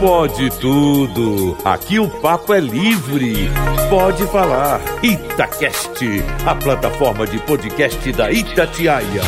Pode tudo. Aqui o papo é livre. Pode falar. Itacast, a plataforma de podcast da Itatiaia.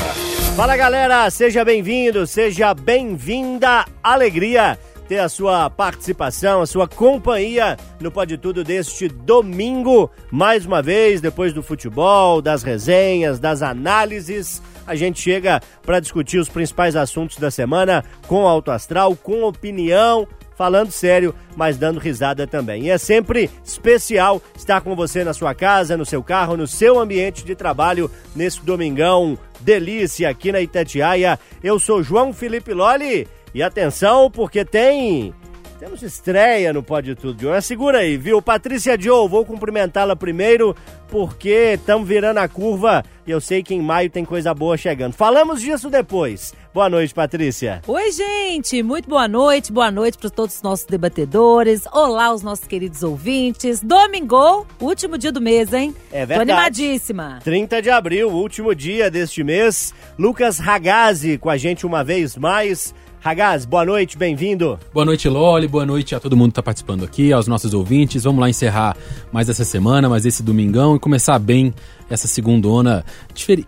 Fala galera, seja bem-vindo, seja bem-vinda. Alegria ter a sua participação, a sua companhia no Pode Tudo deste domingo. Mais uma vez, depois do futebol, das resenhas, das análises, a gente chega para discutir os principais assuntos da semana com alto astral, com opinião, falando sério, mas dando risada também. E é sempre especial estar com você na sua casa, no seu carro, no seu ambiente de trabalho nesse domingão delícia aqui na Itatiaia. Eu sou João Felipe Loli e atenção, porque tem. Temos estreia no Pode Tudo de hoje. Segura aí, viu? Patrícia Joe, vou cumprimentá-la primeiro, porque estamos virando a curva e eu sei que em maio tem coisa boa chegando. Falamos disso depois. Boa noite, Patrícia. Oi, gente. Muito boa noite. Boa noite para todos os nossos debatedores. Olá, os nossos queridos ouvintes. Domingo, último dia do mês, hein? É verdade. Tô animadíssima. 30 de abril, último dia deste mês. Lucas Ragazzi com a gente uma vez mais. Ragaz, boa noite, bem-vindo. Boa noite, Loli, boa noite a todo mundo que está participando aqui, aos nossos ouvintes. Vamos lá encerrar mais essa semana, mais esse domingão e começar bem essa segundona.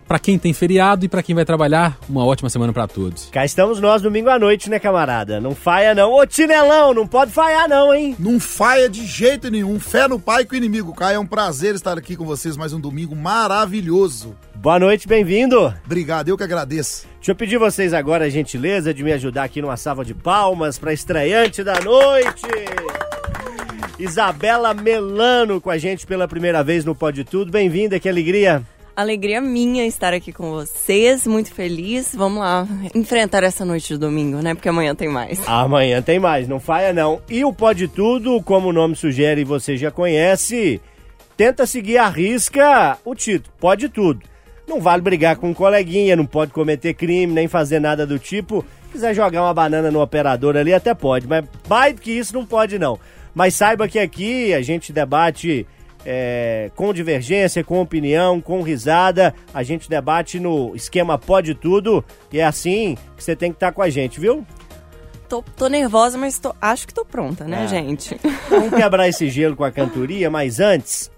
Para quem tem feriado e para quem vai trabalhar, uma ótima semana para todos. Cá estamos nós domingo à noite, né, camarada? Não faia não. Ô, Tinelão, não pode falhar não, hein? Não faia de jeito nenhum. Fé no pai com o inimigo. Caio, é um prazer estar aqui com vocês mais um domingo maravilhoso. Boa noite, bem-vindo. Obrigado, eu que agradeço. Deixa eu pedir vocês agora a gentileza de me ajudar aqui numa salva de palmas para estreante da noite. Isabela Melano com a gente pela primeira vez no Pode Tudo. Bem-vinda, que alegria. Alegria minha estar aqui com vocês, muito feliz. Vamos lá enfrentar essa noite de domingo, né? Porque amanhã tem mais. Amanhã tem mais, não falha não. E o Pode Tudo, como o nome sugere e você já conhece, tenta seguir a risca o título, Pode Tudo. Não vale brigar com um coleguinha, não pode cometer crime, nem fazer nada do tipo. Se quiser jogar uma banana no operador ali, até pode, mas mais do que isso não pode não. Mas saiba que aqui a gente debate é, com divergência, com opinião, com risada. A gente debate no esquema Pode Tudo. E é assim que você tem que estar tá com a gente, viu? Tô, tô nervosa, mas tô, acho que tô pronta, né, Ah. gente? Vamos quebrar esse gelo com a cantoria, mas antes,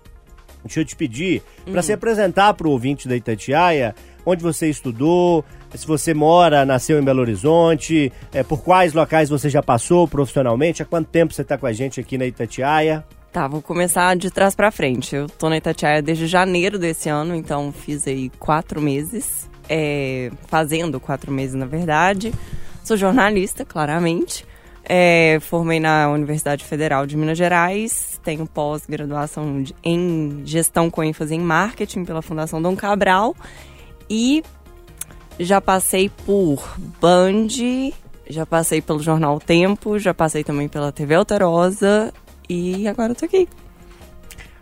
deixa eu te pedir para se apresentar para o ouvinte da Itatiaia, onde você estudou, se você mora, nasceu em Belo Horizonte, é, por quais locais você já passou profissionalmente, há quanto tempo você está com a gente aqui na Itatiaia. Tá, vou começar de trás pra frente. Eu tô na Itatiaia desde janeiro desse ano, então fiz aí quatro meses. é, fazendo quatro meses, na verdade. Sou jornalista, claramente. É, formei na Universidade Federal de Minas Gerais. Tenho pós-graduação em gestão com ênfase em marketing pela Fundação Dom Cabral. E já passei por Band, já passei pelo Jornal Tempo, já passei também pela TV Alterosa e agora eu tô aqui.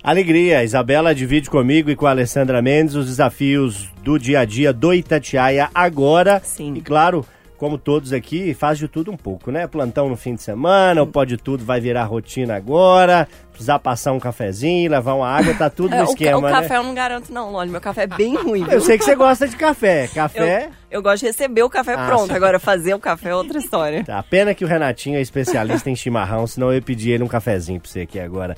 Alegria, Isabela divide comigo e com a Alessandra Mendes os desafios do dia a dia do Itatiaia agora. Sim. E claro, como todos aqui, faz de tudo um pouco, né? Plantão no fim de semana, o pode tudo vai virar rotina agora. Precisar passar um cafezinho, levar uma água, tá tudo no É, o, ca- esquema, o né? café eu não garanto não, Loli, meu café é bem ruim. Eu viu? sei que você gosta de café. Café. Eu, eu gosto de receber o café Ah, pronto, sim. agora fazer o café é outra história. Tá, pena que o Renatinho é especialista em chimarrão, senão eu ia pedir ele um cafezinho pra você aqui agora.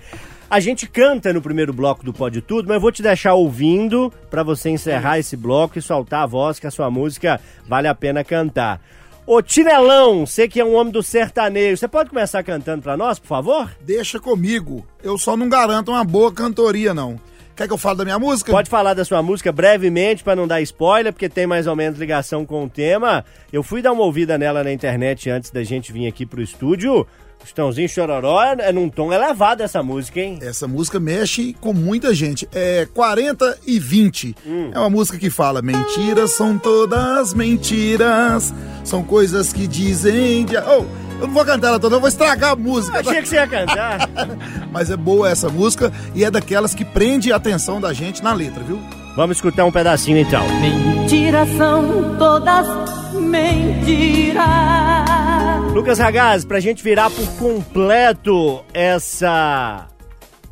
A gente canta no primeiro bloco do Pode Tudo, mas eu vou te deixar ouvindo pra você encerrar esse bloco e soltar a voz que a sua música vale a pena cantar. Ô Tinelão, você que é um homem do sertanejo, você pode começar cantando pra nós, por favor? Deixa comigo. Eu só não garanto uma boa cantoria, não. Quer que eu fale da minha música? Pode falar da sua música brevemente pra não dar spoiler, porque tem mais ou menos ligação com o tema. Eu fui dar uma ouvida nela na internet antes da gente vir aqui pro estúdio. Estãozinho Chororó é num tom elevado essa música, hein? Essa música mexe com muita gente. É 40 e 20. Hum. É uma música que fala: mentiras são todas mentiras. São coisas que dizem. De... Oh, eu não vou cantar ela toda, eu vou estragar a música. Eu achei que você ia cantar. Mas é boa essa música e é daquelas que prende a atenção da gente na letra, viu? Vamos escutar um pedacinho então. Mentiras são todas mentiras. Lucas Ragaz, pra gente virar por completo essa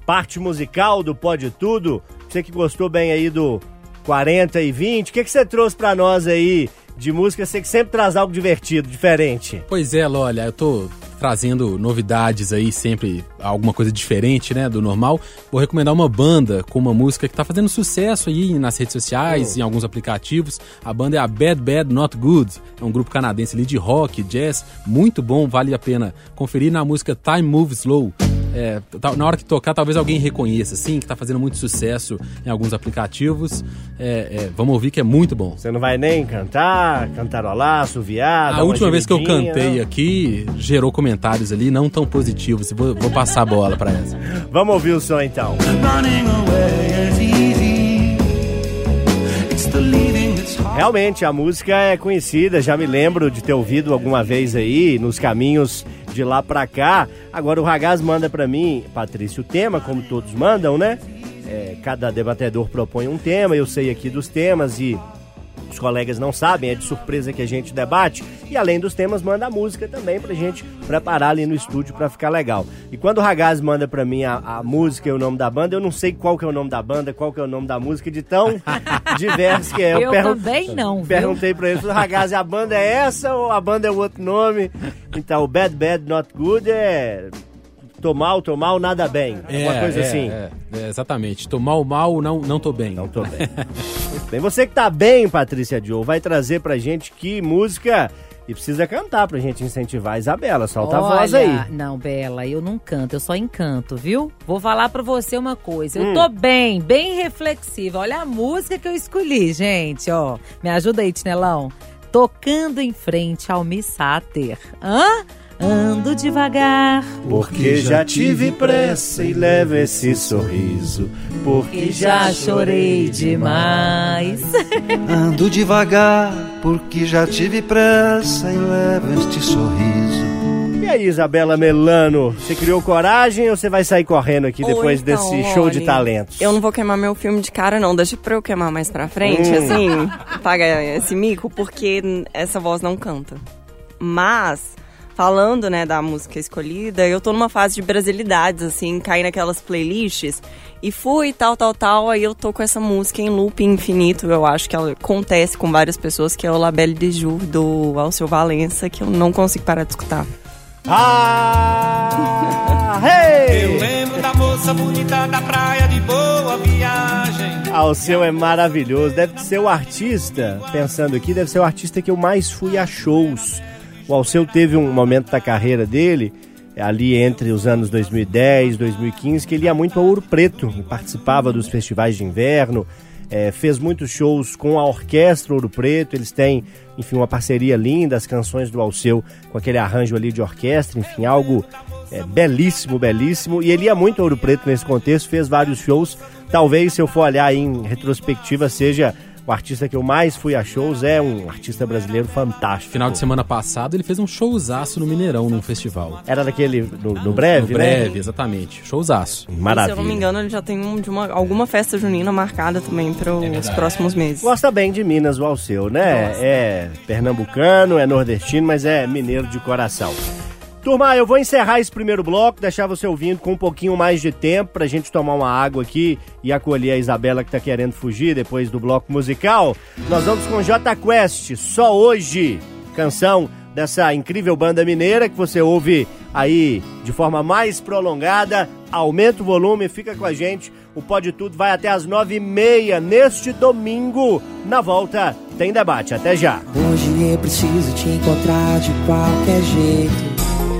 parte musical do Pode Tudo, você que gostou bem aí do 40 e 20, o que, que você trouxe pra nós aí de música, você que sempre traz algo divertido, diferente. Pois é, olha, eu tô trazendo novidades aí, sempre alguma coisa diferente, né, do normal. Vou recomendar uma banda com uma música que tá fazendo sucesso aí nas redes sociais, Oh. em alguns aplicativos. A banda é a Bad Bad Not Good. É um grupo canadense ali de rock, jazz, muito bom, vale a pena conferir na música Time Moves Slow. É, tá- na hora que tocar, talvez alguém reconheça, assim, que tá fazendo muito sucesso em alguns aplicativos. É, é, vamos ouvir que é muito bom. Você não vai nem cantar, cantarolar, assoviar. A última vez que eu cantei não? aqui, gerou comentários ali não tão positivos. Vou, vou passar a bola pra essa. Vamos ouvir o som então. Realmente, a música é conhecida, já me lembro de ter ouvido alguma vez aí, nos caminhos de lá pra cá. Agora o Ragaz manda pra mim, Patrício, o tema, como todos mandam, né? É, cada debatedor propõe um tema, eu sei aqui dos temas e os colegas não sabem, é de surpresa que a gente debate. E além dos temas, manda a música também pra gente preparar ali no estúdio pra ficar legal. E quando o Ragaz manda pra mim a, a música e o nome da banda, eu não sei qual que é o nome da banda, qual que é o nome da música, de tão diverso que é. Eu pergun- também não, viu? Perguntei pra ele, Ragaz, a banda é essa ou a banda é outro nome? Então, o Bad Bad Not Good é... Tô mal, tô mal, nada bem. Uma coisa é, assim. é, é, exatamente. Tô mal, mal, não, não tô bem. Não tô bem. Bem. Você que tá bem, Patrícia Joe, vai trazer pra gente que música e precisa cantar pra gente incentivar a Isabela. Solta a voz Olha, aí. Não, Bela, eu não canto, eu só encanto, viu? Vou falar pra você uma coisa. Hum. Eu tô bem, bem reflexiva. Olha a música que eu escolhi, gente, ó. Me ajuda aí, Tinelão. Tocando em frente ao Missáter. Hã? Ando devagar, Porque já tive pressa e leva esse sorriso. Porque que já chorei demais. Ando devagar, porque já tive pressa e levo este sorriso. E aí, Isabela Melano, você criou coragem ou você vai sair correndo aqui depois então, desse show de olha, talentos? Eu não vou queimar meu filme de cara, não. Deixa pra eu queimar mais pra frente, Hum. assim. Paga esse mico, porque essa voz não canta. Mas, falando, né, da música escolhida, eu tô numa fase de brasilidades, assim, caí naquelas playlists. E fui, tal, tal, tal, aí eu tô com essa música em loop infinito. Eu acho que ela acontece com várias pessoas, que é o La Belle de Jour, do Alceu Valença, que eu não consigo parar de escutar. Ah! Hey! lembro da moça bonita da praia de boa viagem. Ah, o seu é maravilhoso. Deve ser o artista, pensando aqui, deve ser o artista que eu mais fui a shows. O Alceu teve um momento da carreira dele, ali entre os anos 2010 2015, que ele ia muito a Ouro Preto, e participava dos festivais de inverno, eh, fez muitos shows com a Orquestra Ouro Preto, eles têm, enfim, uma parceria linda, as canções do Alceu com aquele arranjo ali de orquestra, enfim, algo é, belíssimo, belíssimo. E ele ia muito a Ouro Preto nesse contexto, fez vários shows. Talvez, se eu for olhar em retrospectiva, seja o artista que eu mais fui a shows. É um artista brasileiro fantástico. Final de semana passado, ele fez um showzaço no Mineirão, num festival. Era daquele, no, no breve, no né? breve, exatamente. Showzaço. Maravilha. Se eu não me engano, ele já tem um, de uma, alguma festa junina marcada também para os próximos meses. Gosta bem de Minas, o Alceu, né? É pernambucano, é nordestino, mas é mineiro de coração. Turma, eu vou encerrar esse primeiro bloco, deixar você ouvindo com um pouquinho mais de tempo pra gente tomar uma água aqui e acolher a Isabela que tá querendo fugir depois do bloco musical. Nós vamos com J Quest, só hoje, canção dessa incrível banda mineira que você ouve aí de forma mais prolongada. Aumenta o volume, fica com a gente. O Pode Tudo vai até as nove e meia neste domingo. Na volta tem debate. Até já. Hoje eu preciso te encontrar de qualquer jeito.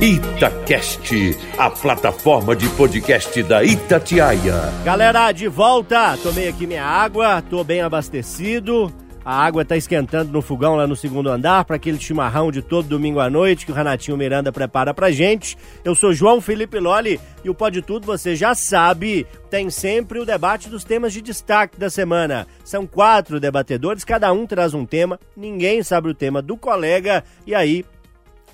Itacast, a plataforma de podcast da Itatiaia. Galera, de volta. Tomei aqui minha água, tô bem abastecido. A água tá esquentando no fogão lá no segundo andar para aquele chimarrão de todo domingo à noite que o Renatinho Miranda prepara pra gente. Eu sou João Felipe Loli e o Pode Tudo, você já sabe, tem sempre o debate dos temas de destaque da semana. São quatro debatedores, cada um traz um tema, ninguém sabe o tema do colega e aí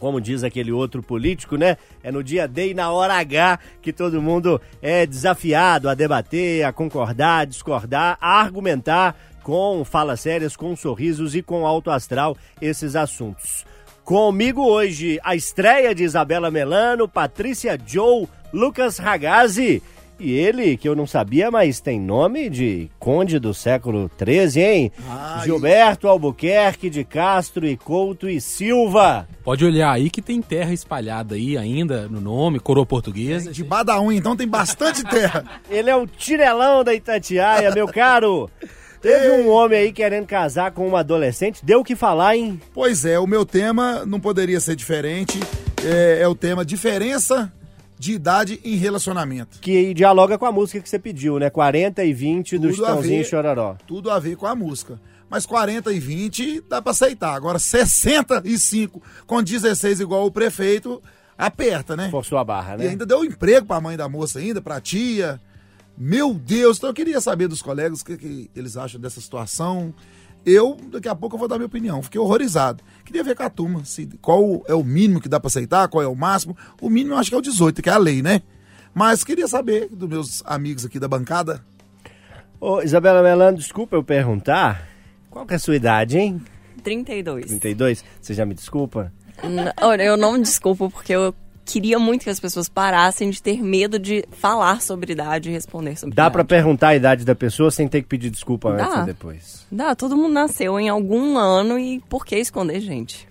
como diz aquele outro político, né? É no dia D e na hora H que todo mundo é desafiado a debater, a concordar, a discordar, a argumentar com falas sérias, com sorrisos e com alto astral esses assuntos. Comigo hoje a estreia de Isabela Melano, Patrícia Joe, Lucas Ragazzi E ele, que eu não sabia, mas tem nome de conde do século XIII, hein? Ai. Gilberto Albuquerque de Castro e Couto e Silva. Pode olhar aí que tem terra espalhada aí ainda no nome, coroa portuguesa. De da unha, então tem bastante terra. Ele é o tirelão da Itatiaia, meu caro. Teve um homem aí querendo casar com uma adolescente, deu o que falar, hein? Pois é, o meu tema não poderia ser diferente. É, é o tema diferença de idade em relacionamento. Que dialoga com a música que você pediu, né? 40 e 20 do Tudo a Chitãozinho ver. e Chororó. Tudo a ver com a música. Mas 40 e 20 dá pra aceitar. Agora 65 com 16 igual o prefeito, aperta, né? Forçou a barra, né? E ainda deu emprego pra mãe da moça ainda, pra tia. Meu Deus, então eu queria saber dos colegas o que, que eles acham dessa situação. Eu, daqui a pouco, eu vou dar minha opinião. Fiquei horrorizado. Queria ver com a turma se, qual é o mínimo que dá pra aceitar, qual é o máximo. O mínimo eu acho que é o 18, que é a lei, né? Mas queria saber dos meus amigos aqui da bancada. Ô, Isabela Melano, desculpa eu perguntar. Qual que é a sua idade, hein? 32. 32? Você já me desculpa? Olha, eu não me desculpo porque eu queria muito que as pessoas parassem de ter medo de falar sobre idade e responder sobre Dá idade. pra perguntar a idade da pessoa sem ter que pedir desculpa Dá. antes e depois. Dá, todo mundo nasceu em algum ano e por que esconder, gente?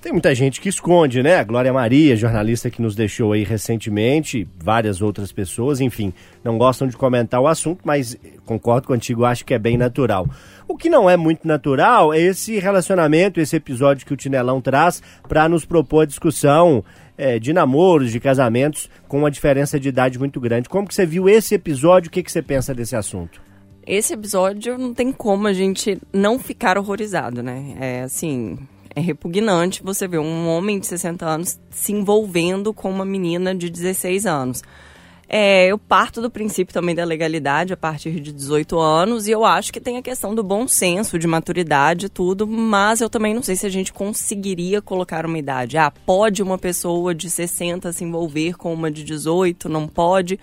Tem muita gente que esconde, né? A Glória Maria, jornalista que nos deixou aí recentemente, várias outras pessoas, enfim, não gostam de comentar o assunto, mas concordo contigo, acho que é bem natural. O que não é muito natural é esse relacionamento, esse episódio que o Tinelão traz para nos propor a discussão eh, de namoros, de casamentos, com uma diferença de idade muito grande. Como que você viu esse episódio? O que, que você pensa desse assunto? Esse episódio não tem como a gente não ficar horrorizado, né? É assim, é repugnante você ver um homem de 60 anos se envolvendo com uma menina de 16 anos. É, eu parto do princípio também da legalidade a partir de 18 anos e eu acho que tem a questão do bom senso, de maturidade e tudo, mas eu também não sei se a gente conseguiria colocar uma idade. Ah, pode uma pessoa de 60 se envolver com uma de 18? Não pode?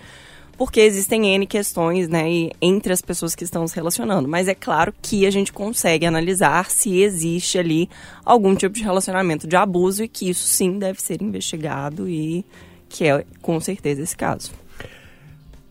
Porque existem N questões, né, entre as pessoas que estão se relacionando. Mas é claro que a gente consegue analisar se existe ali algum tipo de relacionamento de abuso e que isso sim deve ser investigado e que é com certeza esse caso.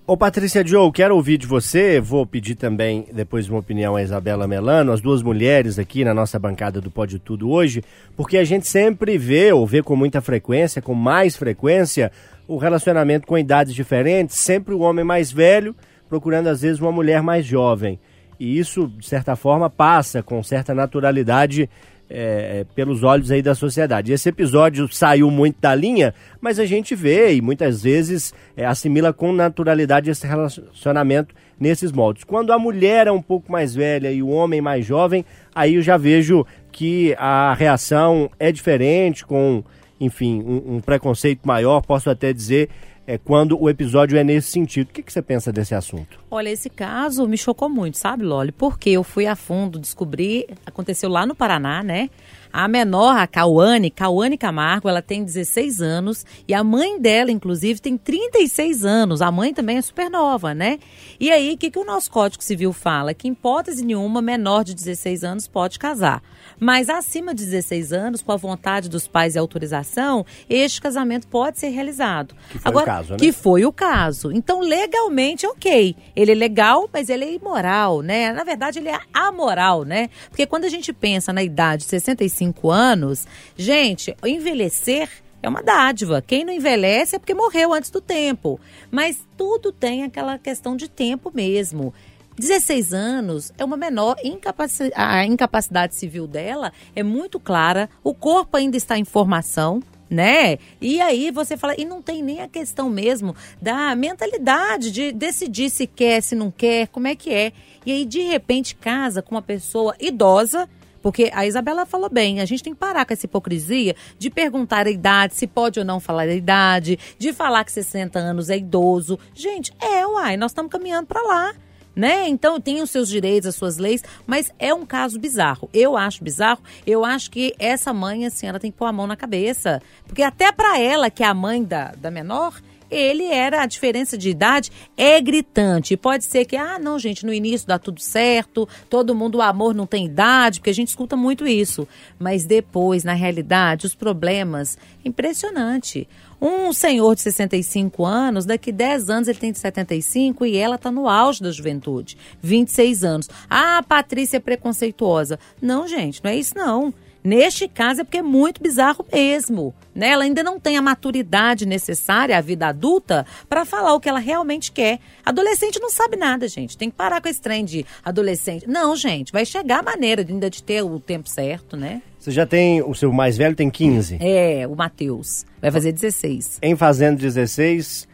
Ô Patrícia Joe, quero ouvir de você, vou pedir também depois uma opinião a Isabela Melano, as duas mulheres aqui na nossa bancada do Pode Tudo hoje, porque a gente sempre vê, ou vê com muita frequência, com mais frequência, o relacionamento com idades diferentes, sempre o homem mais velho procurando às vezes uma mulher mais jovem. E isso, de certa forma, passa com certa naturalidade é, é, pelos olhos aí da sociedade. Esse episódio saiu muito da linha, mas a gente vê e muitas vezes é, assimila com naturalidade esse relacionamento nesses moldes. Quando a mulher é um pouco mais velha e o homem mais jovem, aí eu já vejo que a reação é diferente, com, enfim, um, um preconceito maior, posso até dizer, é, quando o episódio é nesse sentido. O que, que você pensa desse assunto? Olha, esse caso me chocou muito, sabe, Loli? Porque eu fui a fundo descobrir, aconteceu lá no Paraná, né? A menor, a Cauane, Cauane Camargo, ela tem 16 anos e a mãe dela, inclusive, tem 36 anos. A mãe também é super nova, né? E aí, o que, que o nosso Código Civil fala? Que em hipótese nenhuma, menor de 16 anos pode casar. Mas acima de 16 anos, com a vontade dos pais e autorização, este casamento pode ser realizado. Que foi o caso, né? Que foi o caso. Então, legalmente, ok. Ele é legal, mas ele é imoral, né? Na verdade, ele é amoral, né? Porque quando a gente pensa na idade de 65 anos, gente, envelhecer é uma dádiva. Quem não envelhece é porque morreu antes do tempo. Mas tudo tem aquela questão de tempo mesmo. 16 anos é uma menor incapaci a incapacidade civil dela é muito clara, o corpo ainda está em formação, né? E aí você fala, e não tem nem a questão mesmo da mentalidade de decidir se quer, se não quer, como é que é. E aí de repente casa com uma pessoa idosa, porque a Isabela falou bem, a gente tem que parar com essa hipocrisia de perguntar a idade, se pode ou não falar a idade, de falar que 60 anos é idoso. Gente, é, uai, nós estamos caminhando para lá né? Então tem os seus direitos, as suas leis, mas é um caso bizarro. Eu acho bizarro. Eu acho que essa mãe, assim, ela tem que pôr a mão na cabeça, porque até para ela, que é a mãe da, da menor, ele era a diferença de idade é gritante. Pode ser que, ah, não, gente, no início dá tudo certo, todo mundo, o amor não tem idade, porque a gente escuta muito isso. Mas depois, na realidade, os problemas, impressionante. Um senhor de 65 anos, daqui 10 anos ele tem de 75 e ela está no auge da juventude, 26 anos. Ah, a Patrícia é preconceituosa. Não, gente, não é isso não. Neste caso é porque é muito bizarro mesmo. Né? Ela ainda não tem a maturidade necessária à vida adulta para falar o que ela realmente quer. Adolescente não sabe nada, gente. Tem que parar com esse trem de adolescente. Não, gente, vai chegar a maneira ainda de ter o tempo certo, né? Você já tem, o seu mais velho tem 15. É, o Matheus. Vai fazer 16. Em fazendo 16,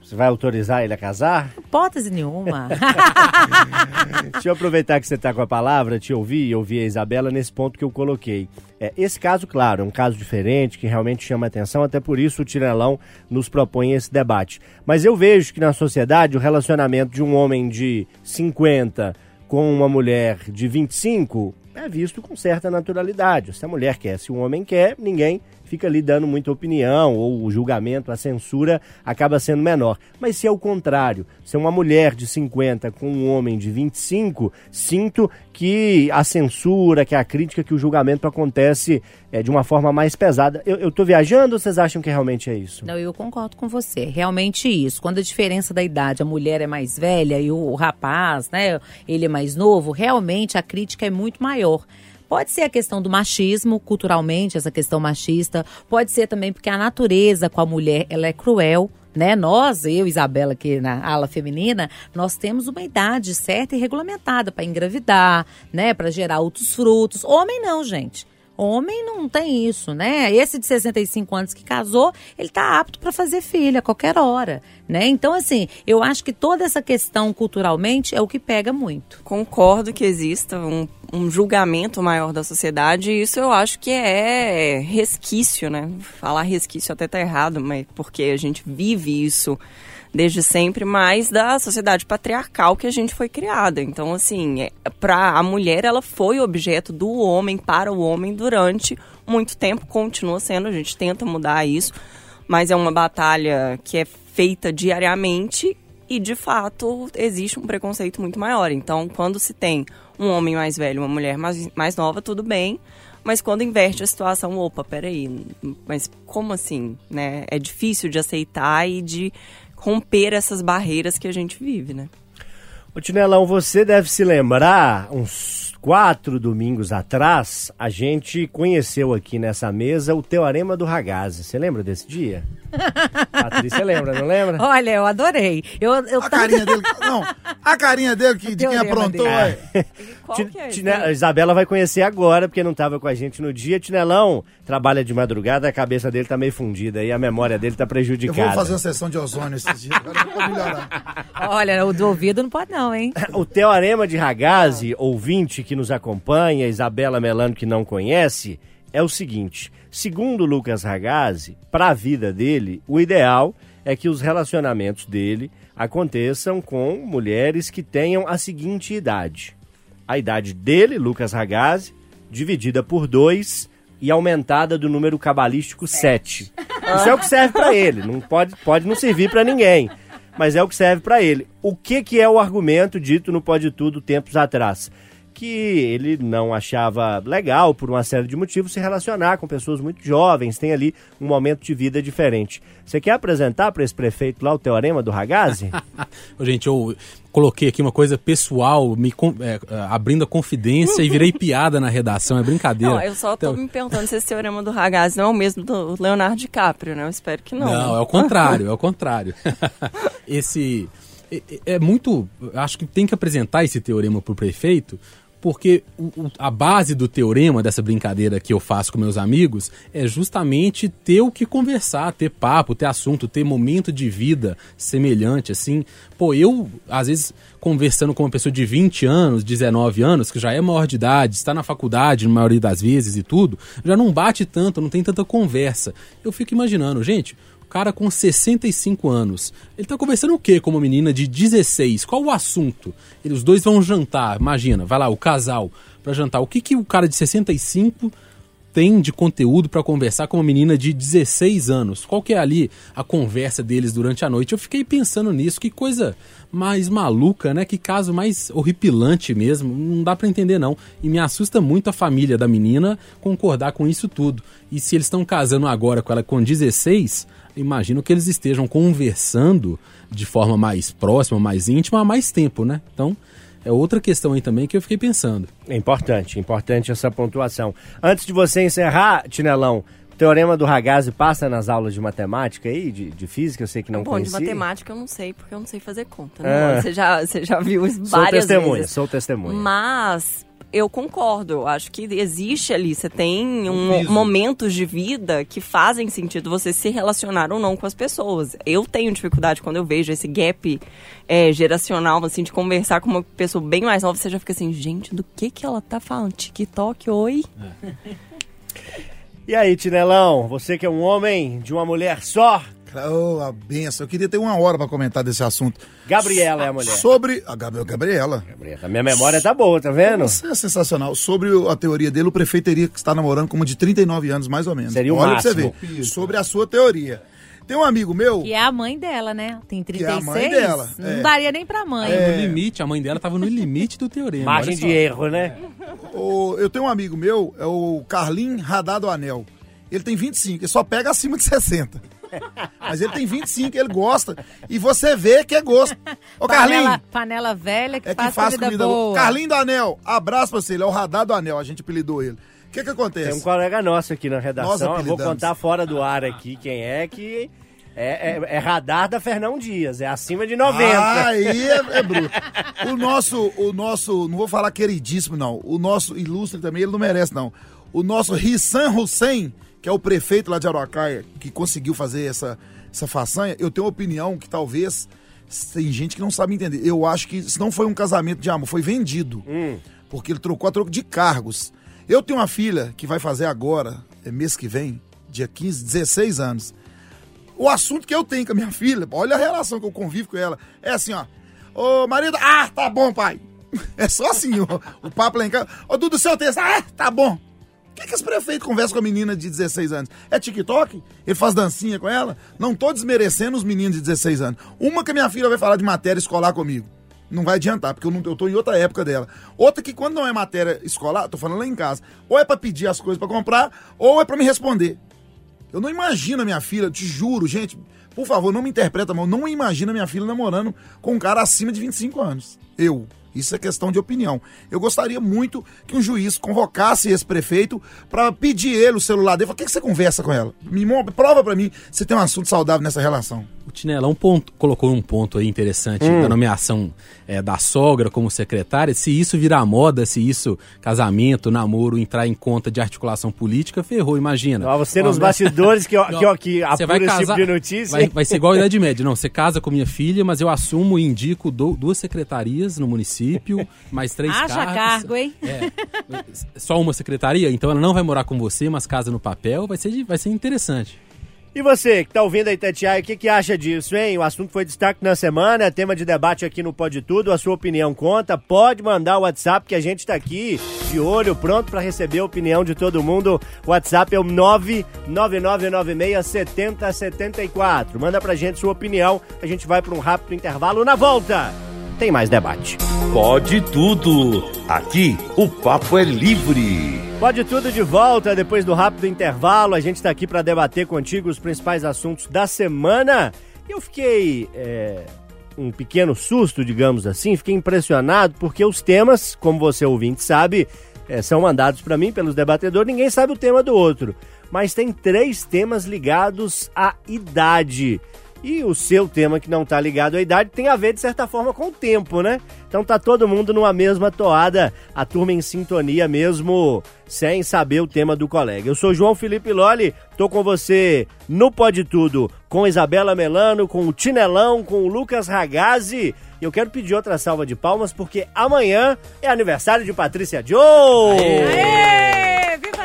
você vai autorizar ele a casar? Hipótese nenhuma. Deixa eu aproveitar que você está com a palavra, te ouvir e ouvir a Isabela nesse ponto que eu coloquei. É, esse caso, claro, é um caso diferente, que realmente chama atenção, até por isso o Tirelão nos propõe esse debate. Mas eu vejo que na sociedade o relacionamento de um homem de 50 com uma mulher de 25 é visto com certa naturalidade. Se a mulher quer, se o homem quer, ninguém fica ali dando muita opinião, ou o julgamento, a censura acaba sendo menor. Mas se é o contrário, se é uma mulher de 50 com um homem de 25, sinto que a censura, que a crítica, que o julgamento acontece é, de uma forma mais pesada. Eu, estou viajando ou vocês acham que realmente é isso? Não, eu concordo com você. Realmente isso. Quando a diferença da idade, a mulher é mais velha e o, rapaz, né, ele é mais novo, realmente a crítica é muito maior. Pode ser a questão do machismo, culturalmente, essa questão machista. Pode ser também porque a natureza com a mulher, ela é cruel. Né? Nós, eu e Isabela aqui na ala feminina, nós temos uma idade certa e regulamentada para engravidar, né? Para gerar outros frutos. Homem não, gente. Homem não tem isso, né? Esse de 65 anos que casou, ele tá apto para fazer filho a qualquer hora, né? Então, assim, eu acho que toda essa questão culturalmente é o que pega muito. Concordo que exista um, um julgamento maior da sociedade, e isso eu acho que é resquício, né? Falar resquício até tá errado, mas porque a gente vive isso desde sempre, mas da sociedade patriarcal que a gente foi criada. Então, assim, é, para a mulher, ela foi objeto do homem para o homem durante muito tempo, continua sendo. A gente tenta mudar isso, mas é uma batalha que é feita diariamente e, de fato, existe um preconceito muito maior. Então, quando se tem um homem mais velho, uma mulher mais, mais nova, tudo bem. Mas quando inverte a situação, opa, peraí, mas como assim, né? É difícil de aceitar e de romper essas barreiras que a gente vive, né? Ô Tinelão, você deve se lembrar, uns quatro domingos atrás, a gente conheceu aqui nessa mesa o Teorema do Ragazzi. Você lembra desse dia? Patrícia lembra, não lembra? Olha, eu adorei. Eu, eu a carinha dele, não, a carinha dele que, de quem aprontou. É. É a Isabela vai conhecer agora, porque não estava com a gente no dia. Tinelão trabalha de madrugada, a cabeça dele tá meio fundida e a memória dele tá prejudicada. Eu vou fazer uma sessão de ozônio esses dias, agora eu vou melhorar. Olha, o do ouvido não pode não, hein? O Teorema de Ragazzi, ouvinte que nos acompanha, Isabela Melano que não conhece, é o seguinte: segundo Lucas Ragazzi, para a vida dele, o ideal é que os relacionamentos dele aconteçam com mulheres que tenham a seguinte idade: a idade dele, Lucas Ragazzi, dividida por dois e aumentada do número cabalístico 7. Isso é o que serve para ele, não pode, pode não servir para ninguém, mas é o que serve para ele. O que, que é o argumento dito no Pode Tudo tempos atrás? Que ele não achava legal, por uma série de motivos, se relacionar com pessoas muito jovens, tem ali um momento de vida diferente. Você quer apresentar para esse prefeito lá o teorema do Ragazzi? Gente, eu coloquei aqui uma coisa pessoal, me é, abrindo a confidência e virei piada na redação, é brincadeira. Não, eu só tô então... me perguntando se esse teorema do Ragazzi não é o mesmo do Leonardo DiCaprio, né? Eu espero que não. Não, é o contrário, é o contrário. esse é, é, muito. Acho que tem que apresentar esse teorema para o prefeito, porque a base do teorema dessa brincadeira que eu faço com meus amigos é justamente ter o que conversar, ter papo, ter assunto, ter momento de vida semelhante, assim. Pô, eu, às vezes, conversando com uma pessoa de 20 anos, 19 anos, que já é maior de idade, está na faculdade, na maioria das vezes e tudo, já não bate tanto, não tem tanta conversa. Eu fico imaginando, gente, cara com 65 anos. Ele tá conversando o quê com uma menina de 16? Qual o assunto? E os dois vão jantar, imagina, vai lá, o casal, para jantar. O que, que o cara de 65 tem de conteúdo para conversar com uma menina de 16 anos? Qual que é ali a conversa deles durante a noite? Eu fiquei pensando nisso, que coisa mais maluca, né? Que caso mais horripilante mesmo, não dá para entender não. E me assusta muito a família da menina concordar com isso tudo. E se eles estão casando agora com ela com 16, imagino que eles estejam conversando de forma mais próxima, mais íntima há mais tempo, né? Então, é outra questão aí também que eu fiquei pensando. É importante, importante essa pontuação. Antes de você encerrar, Tinelão, o teorema do Ragazzi passa nas aulas de matemática aí, de, de física, eu sei que não Bom, conhecia. de matemática eu não sei, porque eu não sei fazer conta. Né? Ah. Você, já, você já viu isso Sou várias testemunha, vezes. sou testemunha. Mas eu concordo. Eu acho que existe ali. Você tem um, piso. momentos de vida que fazem sentido você se relacionar ou não com as pessoas. Eu tenho dificuldade quando eu vejo esse gap é, geracional, assim, de conversar com uma pessoa bem mais nova. Você já fica assim, gente, do que que ela tá falando? TikTok, oi? E aí, Tinelão, você que é um homem de uma mulher só, Oh, a benção. Eu queria ter uma hora pra comentar desse assunto. Gabriela é a mulher. Sobre. A Gabriel, Gabriela. A minha memória tá boa, tá vendo? Você é sensacional. Sobre a teoria dele, o prefeito teria que estar namorando com uma de 39 anos, mais ou menos. Seria o Olha máximo. pra você ver. Sobre a sua teoria. Tem um amigo meu. Que é a mãe dela, né? Tem Que é a 36. mãe dela, Não é. daria nem pra mãe. No limite, a mãe dela tava no limite do teorema. Margem de erro, né? o- eu tenho um amigo meu, é o Carlin Radado Anel. Ele tem 25, ele só pega acima de 60. Mas ele tem 25, ele gosta. E você vê que é gosto. Ô, Carlinhos, panela, panela velha que, é que faz, faz comida, comida boa. boa. Carlinho do Anel, abraço pra você. Ele é o Radar do Anel, a gente apelidou ele. O que que acontece? Tem um colega nosso aqui na redação, eu vou contar fora do ar aqui quem é, que é, é- é radar da Fernão Dias, é acima de 90. Aí é, é bruto. O nosso, o nosso, não vou falar queridíssimo, não. O nosso ilustre também, ele não merece, não. O nosso Rissan Hussein, que é o prefeito lá de Araucaia, que conseguiu fazer essa, essa façanha, eu tenho uma opinião que talvez tem gente que não sabe entender. Eu acho que isso não foi um casamento de amor, foi vendido. Porque ele trocou a troco de cargos. Eu tenho uma filha que vai fazer agora, é mês que vem, dia 15, 16 anos. O assunto que eu tenho com a minha filha, olha a relação que eu convivo com ela, é assim, ó. Ô, marido, ah, tá bom, pai. É só assim, ó, o papo lá em casa. Ô, Dudu, seu texto, ah, tá bom. Que, que esse prefeito conversa com a menina de 16 anos? É TikTok? Ele faz dancinha com ela? Não tô desmerecendo os meninos de 16 anos. Uma que a minha filha vai falar de matéria escolar comigo. Não vai adiantar, porque eu, não, eu tô em outra época dela. Outra que quando não é matéria escolar, tô falando lá em casa, ou é pra pedir as coisas pra comprar, ou é pra me responder. Eu não imagino a minha filha, te juro, gente, por favor, não me interpreta mal, não imagino a minha filha namorando com um cara acima de 25 anos. Eu. Isso é questão de opinião. Eu gostaria muito que um juiz convocasse esse prefeito pra pedir ele o celular dele. O que, que você conversa com ela? Me prova pra mim se tem um assunto saudável nessa relação. O Tinelão ponto- colocou um ponto aí interessante da nomeação é, da sogra como secretária. Se isso virar moda, se isso, casamento, namoro, entrar em conta de articulação política, ferrou, imagina. Você nos Ó, bastidores que, que, ó, que apura esse tipo de vai, notícia. vai ser igual a Idade Média. Não, você casa com minha filha, mas eu assumo e indico do- duas secretarias no município, mais três Haja cargos. cargo, hein? É, só uma secretaria? Então ela não vai morar com você, mas casa no papel. Vai ser, vai ser interessante. E você que tá ouvindo a Itatiaia, o que, que acha disso, hein? O assunto foi destaque na semana, é tema de debate aqui no Pode Tudo, a sua opinião conta. Pode mandar o WhatsApp que a gente tá aqui de olho, pronto para receber a opinião de todo mundo. O WhatsApp é o 999967074. Manda pra gente sua opinião, a gente vai para um rápido intervalo na volta. Tem mais debate. Pode tudo. Aqui o papo é livre. Pode tudo de volta depois do rápido intervalo. A gente está aqui para debater contigo os principais assuntos da semana. Eu fiquei é, um pequeno susto, digamos assim, fiquei impressionado porque os temas, como você ouvinte sabe, é, são mandados para mim pelos debatedores. Ninguém sabe o tema do outro, mas tem três temas ligados à idade. E o seu tema que não tá ligado à idade tem a ver, de certa forma, com o tempo, né? Então tá todo mundo numa mesma toada, a turma em sintonia mesmo, sem saber o tema do colega. Eu sou João Felipe Loli, tô com você no Pode Tudo, com Isabela Melano, com o Tinelão, com o Lucas Ragazzi. E eu quero pedir outra salva de palmas, porque amanhã é aniversário de Patrícia Joe! Aê, viva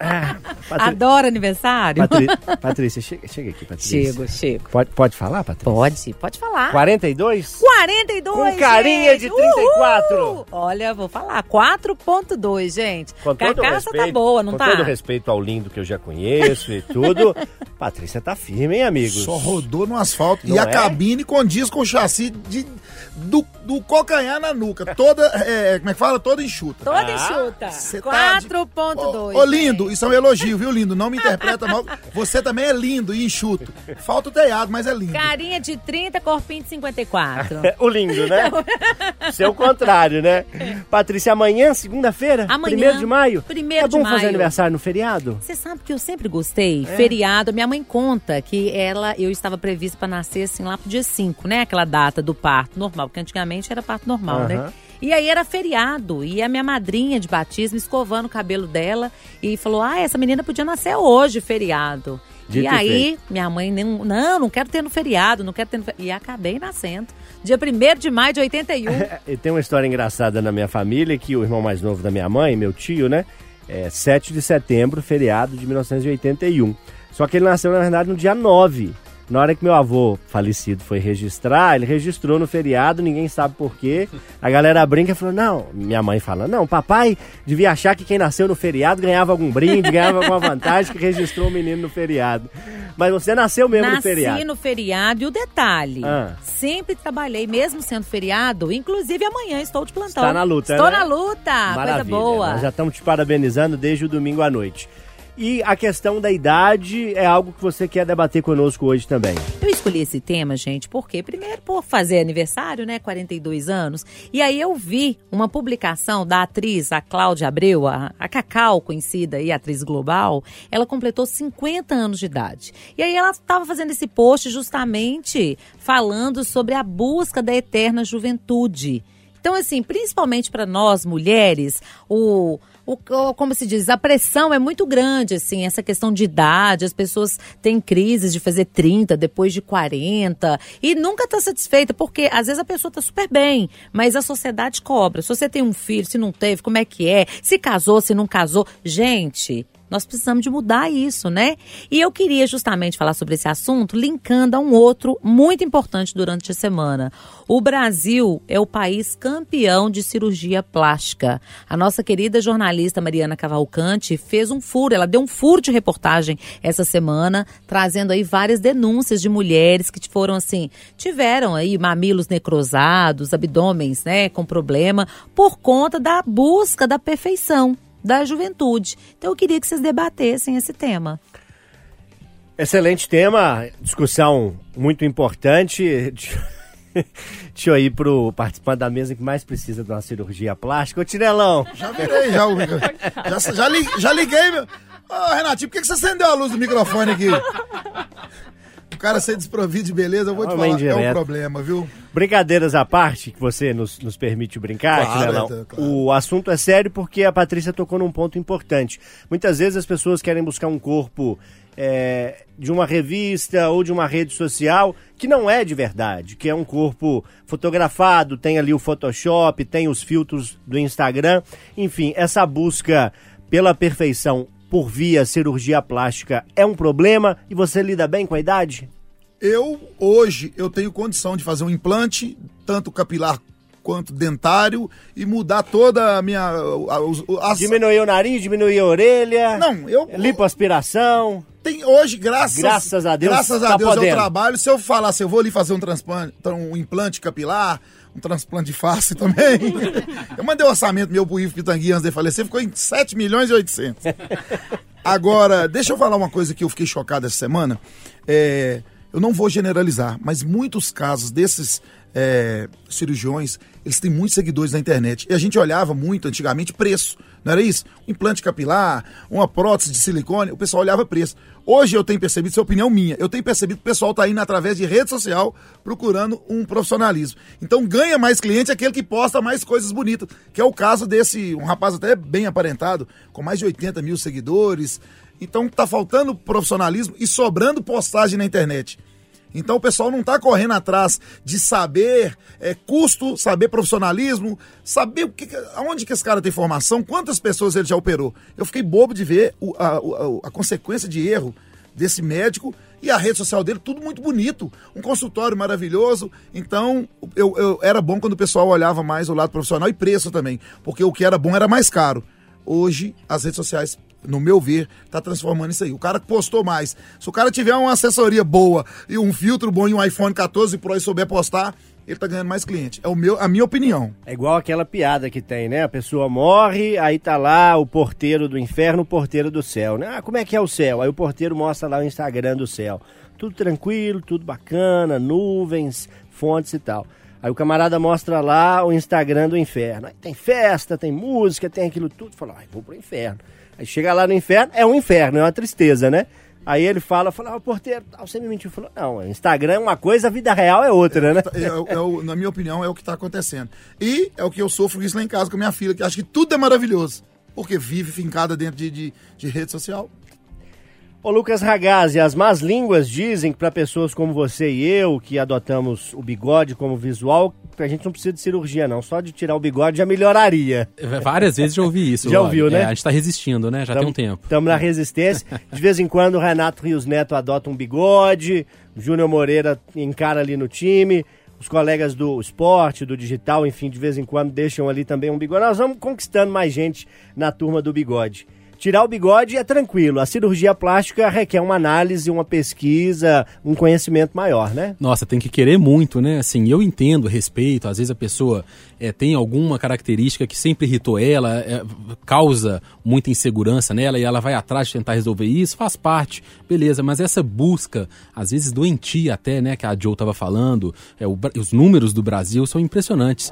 eu! Patri- Adoro aniversário. Patri- Patrícia, chega, chega aqui, Patrícia. Chego, chego. Pode, pode falar, Patrícia? Pode, pode falar. 42? 42, Com carinha de gente. 34. Uhul. Olha, vou falar, 4.2, gente. Com todo Carcaça respeito, tá boa, não com tá? todo respeito ao lindo que eu já conheço e tudo, Patrícia tá firme, hein, amigos? Só rodou no asfalto. Não e a é? cabine condiz com o chassi de, do, do calcanhar na nuca. Toda, é, como é que fala? Toda enxuta. Toda Ah, enxuta. cê tá de- 4.2. Ô, ô, lindo, isso é um elogio, viu, lindo? Não me interpreta mal. Você também é lindo e enxuto. Falta o telhado, mas é lindo. Carinha de 30, corpinho de 54. o lindo, né? Seu contrário, né? Patrícia, amanhã, segunda-feira? Amanhã, Primeiro de maio? primeiro é bom de fazer maio. aniversário no feriado? Você sabe que eu sempre gostei. É. Feriado, minha mãe conta que ela, eu estava prevista para nascer assim lá pro dia 5, né? Aquela data do parto normal, porque antigamente era parto normal, né? E aí era feriado, e a minha madrinha de batismo escovando o cabelo dela e falou: "Ah, essa menina podia nascer hoje, feriado". Dito e e aí, feito. minha mãe, não, não, não quero ter no feriado, não quero ter no feriado. E acabei nascendo. Dia 1 de maio de 81. E tem uma história engraçada na minha família que o irmão mais novo da minha mãe, meu tio, né? É 7 de setembro, feriado de 1981. Só que ele nasceu, na verdade, no dia 9. Na hora que meu avô falecido foi registrar, ele registrou no feriado, ninguém sabe por quê. A galera brinca e falou: não, minha mãe fala, não, papai devia achar que quem nasceu no feriado ganhava algum brinde, ganhava alguma vantagem que registrou o menino no feriado. Mas você nasceu mesmo no Nasci feriado. no feriado e o detalhe, Ah. sempre trabalhei, mesmo sendo feriado, inclusive amanhã estou de plantão. Está na luta, Estou né? na luta, coisa Maravilha. boa. Nós já estamos te parabenizando desde o domingo à noite. E a questão da idade é algo que você quer debater conosco hoje também. Eu escolhi esse tema, gente, porque primeiro por fazer aniversário, né, 42 anos, e aí eu vi uma publicação da atriz, a Cláudia Abreu, a, a Cacau, conhecida aí, atriz global, ela completou 50 anos de idade. E aí ela estava fazendo esse post justamente falando sobre a busca da eterna juventude. Então, assim, principalmente para nós mulheres, o, o, como se diz, a pressão é muito grande, assim, essa questão de idade, as pessoas têm crises de fazer 30, depois de 40, e nunca tá satisfeita, porque às vezes a pessoa tá super bem, mas a sociedade cobra. Se você tem um filho, se não teve, como é que é? Se casou, se não casou. Gente, nós precisamos de mudar isso, né? E eu queria justamente falar sobre esse assunto, linkando a um outro muito importante durante a semana. O Brasil é o país campeão de cirurgia plástica. A nossa querida jornalista Mariana Cavalcante fez um furo, ela deu um furo de reportagem essa semana, trazendo aí várias denúncias de mulheres que foram assim, tiveram aí mamilos necrosados, abdômenes, né, com problema, por conta da busca da perfeição da juventude. Então eu queria que vocês debatessem esse tema. Excelente tema, discussão muito importante. Deixa eu ir pro participante da mesa que mais precisa de uma cirurgia plástica. Ô, Tinelão, Já virei, já, já, já, li- já liguei, meu. Ô, Renatinho, por que que você acendeu a luz do microfone aqui? O cara ser desprovido de beleza, eu vou te Uma falar, é um problema, viu? Brincadeiras à parte, que você nos, nos permite brincar, Claro, é, claro. O assunto é sério porque a Patrícia tocou num ponto importante. Muitas vezes as pessoas querem buscar um corpo é, de uma revista ou de uma rede social que não é de verdade, que é um corpo fotografado, tem ali o Photoshop, tem os filtros do Instagram. Enfim, essa busca pela perfeição por via cirurgia plástica é um problema e você lida bem com a idade? Eu, hoje, eu tenho condição de fazer um implante, tanto capilar quanto dentário, e mudar toda a minha... as- Diminuir o nariz, diminuir a orelha. Não, eu... Lipoaspiração. Tem hoje, graças, Graças a Deus, graças a tá Deus eu podendo. trabalho. Se eu falar, se eu vou ali fazer um transplante, então, um implante capilar, um transplante de face também. eu mandei o orçamento meu pro Ivo Pitangui antes de falecer, ficou em 7 milhões e 800. Agora, deixa eu falar uma coisa que eu fiquei chocado essa semana. É, eu não vou generalizar, mas muitos casos desses é, cirurgiões, eles têm muitos seguidores na internet. E a gente olhava muito antigamente preço, não era isso? Um implante capilar, uma prótese de silicone, o pessoal olhava preço. Hoje eu tenho percebido, isso é opinião minha, eu tenho percebido que o pessoal está indo através de rede social procurando um profissionalismo. Então ganha mais cliente aquele que posta mais coisas bonitas, que é o caso desse, um rapaz até bem aparentado, com mais de 80 mil seguidores. Então tá faltando profissionalismo e sobrando postagem na internet. Então o pessoal não está correndo atrás de saber é, custo, saber profissionalismo, saber o que, aonde que esse cara tem formação, quantas pessoas ele já operou. Eu fiquei bobo de ver o, a, a, a consequência de erro desse médico e a rede social dele, tudo muito bonito. Um consultório maravilhoso. Então, eu, eu, era bom quando o pessoal olhava mais o lado profissional e preço também. Porque o que era bom era mais caro. Hoje, as redes sociais, no meu ver, tá transformando isso aí. O cara que postou mais. Se o cara tiver uma assessoria boa e um filtro bom e um iPhone 14 Pro e souber postar, ele tá ganhando mais cliente. É o meu, a minha opinião. É igual aquela piada que tem, né? A pessoa morre, aí tá lá o porteiro do inferno, o porteiro do céu, né? Ah, como é que é o céu? Aí o porteiro mostra lá o Instagram do céu. Tudo tranquilo, tudo bacana, nuvens, fontes e tal. Aí o camarada mostra lá o Instagram do inferno. Aí tem festa, tem música, tem aquilo tudo. Fala, ai, vou pro inferno. Aí chega lá no inferno, é um inferno, é uma tristeza, né? Aí ele fala, fala, ah, porteiro, você me mentiu. Falou, não, Instagram é uma coisa, a vida real é outra, né? É, é, é, na minha opinião, é o que está acontecendo. E é o que eu sofro isso lá em casa com minha filha, que acha que tudo é maravilhoso. Porque vive fincada dentro de, de, de rede social. Ô Lucas Ragazzi, as más línguas dizem que para pessoas como você e eu, que adotamos o bigode como visual, a gente não precisa de cirurgia não, só de tirar o bigode já melhoraria. Várias vezes já ouvi isso. já ouviu, né? É, a gente está resistindo, né? Já tamo, tem um tempo. Estamos na resistência. De vez em quando o Renato Rios Neto adota um bigode, o Júnior Moreira encara ali no time, os colegas do esporte, do digital, enfim, de vez em quando deixam ali também um bigode. Nós vamos conquistando mais gente na turma do bigode. Tirar o bigode é tranquilo. A cirurgia plástica requer uma análise, uma pesquisa, um conhecimento maior, né? Nossa, tem que querer muito, né? Assim, eu entendo, respeito. Às vezes a pessoa é, tem alguma característica que sempre irritou ela, é, causa muita insegurança nela e ela vai atrás de tentar resolver isso, faz parte, beleza. Mas essa busca, às vezes doentia até, né? Que a Joe estava falando, é, o, os números do Brasil são impressionantes.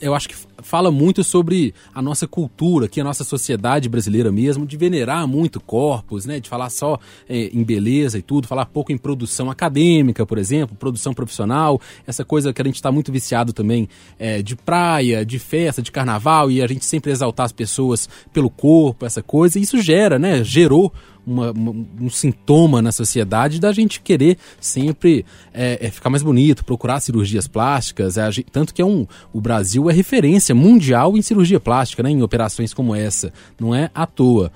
Eu acho que fala muito sobre a nossa cultura, que a nossa sociedade brasileira mesmo de venerar muito corpos, né? De falar só é, em beleza e tudo, falar pouco em produção acadêmica, por exemplo, produção profissional, essa coisa que a gente está muito viciado também é, de praia, de festa, de carnaval e a gente sempre exaltar as pessoas pelo corpo, essa coisa. Isso gera, né? Gerou uma, uma, um sintoma na sociedade da gente querer sempre é, é ficar mais bonito, procurar cirurgias plásticas. É, gente, tanto que é um, o Brasil é referência mundial em cirurgia plástica, né, em operações como essa. Não é à toa.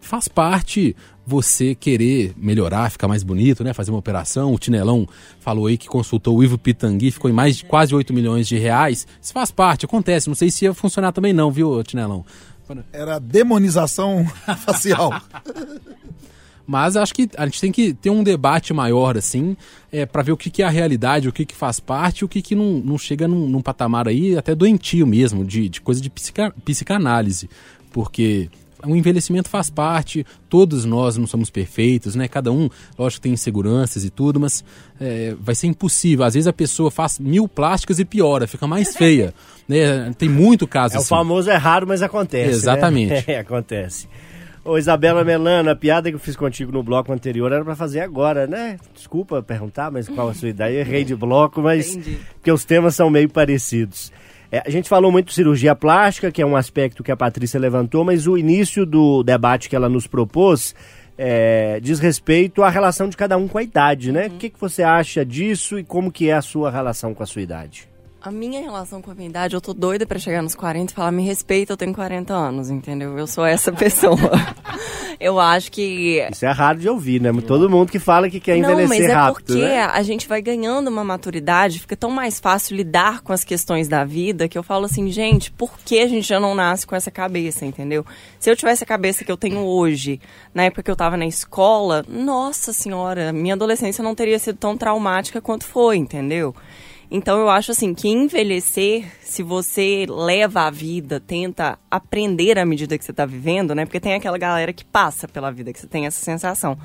faz parte você querer melhorar, ficar mais bonito, né? Fazer uma operação. O Tinelão falou aí que consultou o Ivo Pitangui, ficou em mais de quase 8 milhões de reais. Isso faz parte, acontece. Não sei se ia funcionar também não, viu, Tinelão? Era demonização facial. Mas acho que a gente tem que ter um debate maior, assim, é, para ver o que, que, é a realidade, o que, que faz parte, o que, que não, não chega num, num patamar aí até doentio mesmo, de, de coisa de psica, psicanálise. Porque o envelhecimento faz parte, todos nós não somos perfeitos, né? Cada um, lógico, tem inseguranças e tudo, mas é, vai ser impossível. Às vezes a pessoa faz mil plásticas e piora, fica mais feia. né? Tem muito caso é assim. O famoso é raro, mas acontece. Exatamente. Né? É, acontece. Ô Isabela Melano, a piada que eu fiz contigo no bloco anterior era para fazer agora, né? Desculpa perguntar, mas qual a sua ideia? Errei de bloco, mas Entendi. porque os temas são meio parecidos. É, a gente falou muito de cirurgia plástica, que é um aspecto que a Patrícia levantou, mas o início do debate que ela nos propôs é, diz respeito à relação de cada um com a idade, né? Uhum. O que, que você acha disso e como que é a sua relação com a sua idade? A minha relação com a minha idade, eu tô doida para chegar nos 40 e falar, me respeita, eu tenho 40 anos, entendeu? Eu sou essa pessoa. eu acho que. Isso é raro de ouvir, né? Todo mundo que fala que quer envelhecer rápido. Não, mas é rápido, porque né? a gente vai ganhando uma maturidade, fica tão mais fácil lidar com as questões da vida que eu falo assim, gente, por que a gente já não nasce com essa cabeça, entendeu? Se eu tivesse a cabeça que eu tenho hoje, na época que eu tava na escola, nossa senhora, minha adolescência não teria sido tão traumática quanto foi, entendeu? Então eu acho assim que envelhecer, se você leva a vida, tenta aprender à medida que você está vivendo, né? Porque tem aquela galera que passa pela vida, que você tem essa sensação.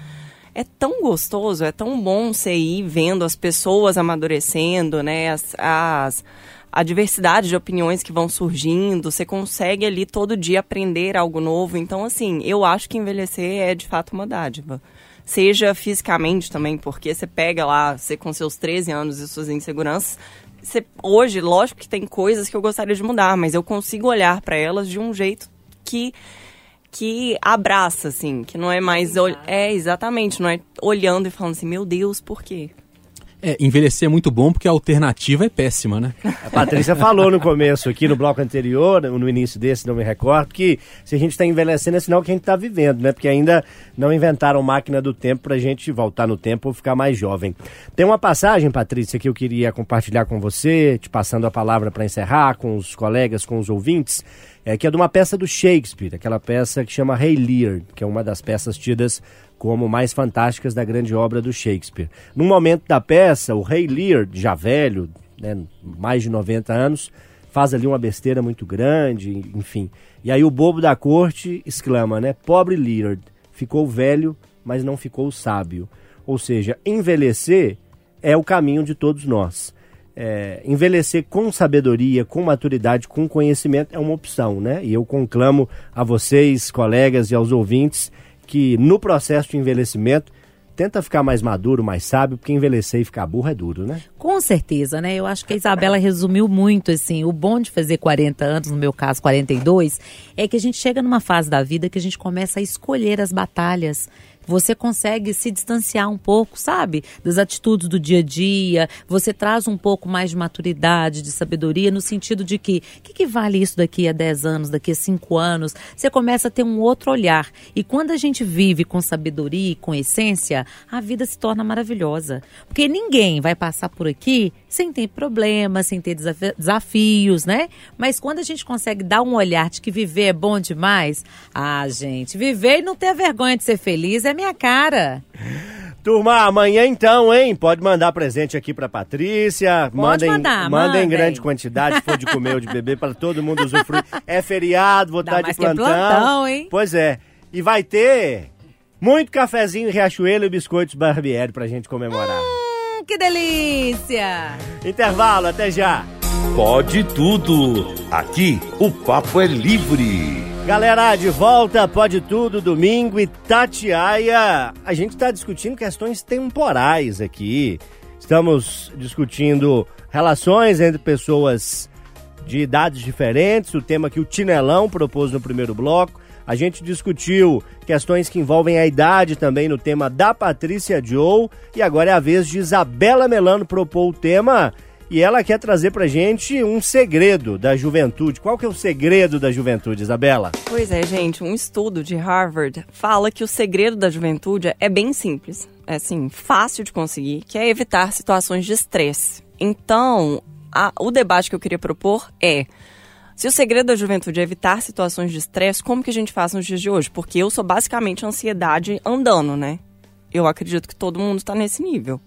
É tão gostoso, é tão bom você ir vendo as pessoas amadurecendo, né? As, as a diversidade de opiniões que vão surgindo, você consegue ali todo dia aprender algo novo. Então, assim, eu acho que envelhecer é de fato uma dádiva seja fisicamente também, porque você pega lá, você com seus 13 anos e suas inseguranças, você, hoje, lógico que tem coisas que eu gostaria de mudar, mas eu consigo olhar para elas de um jeito que que abraça, assim, que não é mais. É, exatamente, não é olhando e falando assim, meu Deus, por quê? É, envelhecer é muito bom porque a alternativa é péssima, né? A Patrícia falou no começo, aqui no bloco anterior, no início desse, não me recordo, que se a gente está envelhecendo é sinal que a gente está vivendo, né? Porque ainda não inventaram máquina do tempo para a gente voltar no tempo ou ficar mais jovem. Tem uma passagem, Patrícia, que eu queria compartilhar com você, te passando a palavra para encerrar, com os colegas, com os ouvintes, é, que é de uma peça do Shakespeare, aquela peça que chama Rei Lear, que é uma das peças tidas como mais fantásticas da grande obra do Shakespeare. Num momento da peça, o rei Lear, já velho, né, mais de 90 anos, faz ali uma besteira muito grande, enfim. E aí o bobo da corte exclama, né? Pobre Lear, ficou velho, mas não ficou sábio. Ou seja, envelhecer é o caminho de todos nós. É, envelhecer com sabedoria, com maturidade, com conhecimento é uma opção, né? E eu conclamo a vocês, colegas e aos ouvintes que no processo de envelhecimento tenta ficar mais maduro, mais sábio, porque envelhecer e ficar burro é duro, né? Com certeza, né? Eu acho que a Isabela resumiu muito, assim, o bom de fazer 40 anos, no meu caso 42, é que a gente chega numa fase da vida que a gente começa a escolher as batalhas você consegue se distanciar um pouco, sabe? Das atitudes do dia a dia, você traz um pouco mais de maturidade, de sabedoria, no sentido de que, o que, que, vale isso daqui a 10 anos, daqui a 5 anos? Você começa a ter um outro olhar. E quando a gente vive com sabedoria e com essência, a vida se torna maravilhosa. Porque ninguém vai passar por aqui sem ter problemas, sem ter desafios, né? Mas quando a gente consegue dar um olhar de que viver é bom demais, ah, gente, viver e não ter vergonha de ser feliz é minha cara. Turma, amanhã então, hein? Pode mandar presente aqui pra Patrícia. Pode mandem, mandar, manda em grande quantidade, se for de comer ou de beber, para todo mundo usufruir. É feriado, vou estar de plantão. plantão, hein? Pois é. E vai ter muito cafezinho Riachuelo e biscoitos Barbieri pra gente comemorar. Hum, que delícia! Intervalo, até já. Pode tudo. Aqui o papo é livre. Galera, de volta, pode tudo, domingo e Tatiaia. A gente está discutindo questões temporais aqui. Estamos discutindo relações entre pessoas de idades diferentes, o tema que o Tinelão propôs no primeiro bloco. A gente discutiu questões que envolvem a idade também no tema da Patrícia Joe. E agora é a vez de Isabela Melano propor o tema e ela quer trazer pra gente um segredo da juventude. Qual que é o segredo da juventude, Isabela? Pois é, gente, um estudo de Harvard fala que o segredo da juventude é bem simples, é assim, fácil de conseguir, que é evitar situações de estresse. Então, a, o debate que eu queria propor é se o segredo da juventude é evitar situações de estresse, como que a gente faz nos dias de hoje? Porque eu sou basicamente ansiedade andando, né? Eu acredito que todo mundo está nesse nível.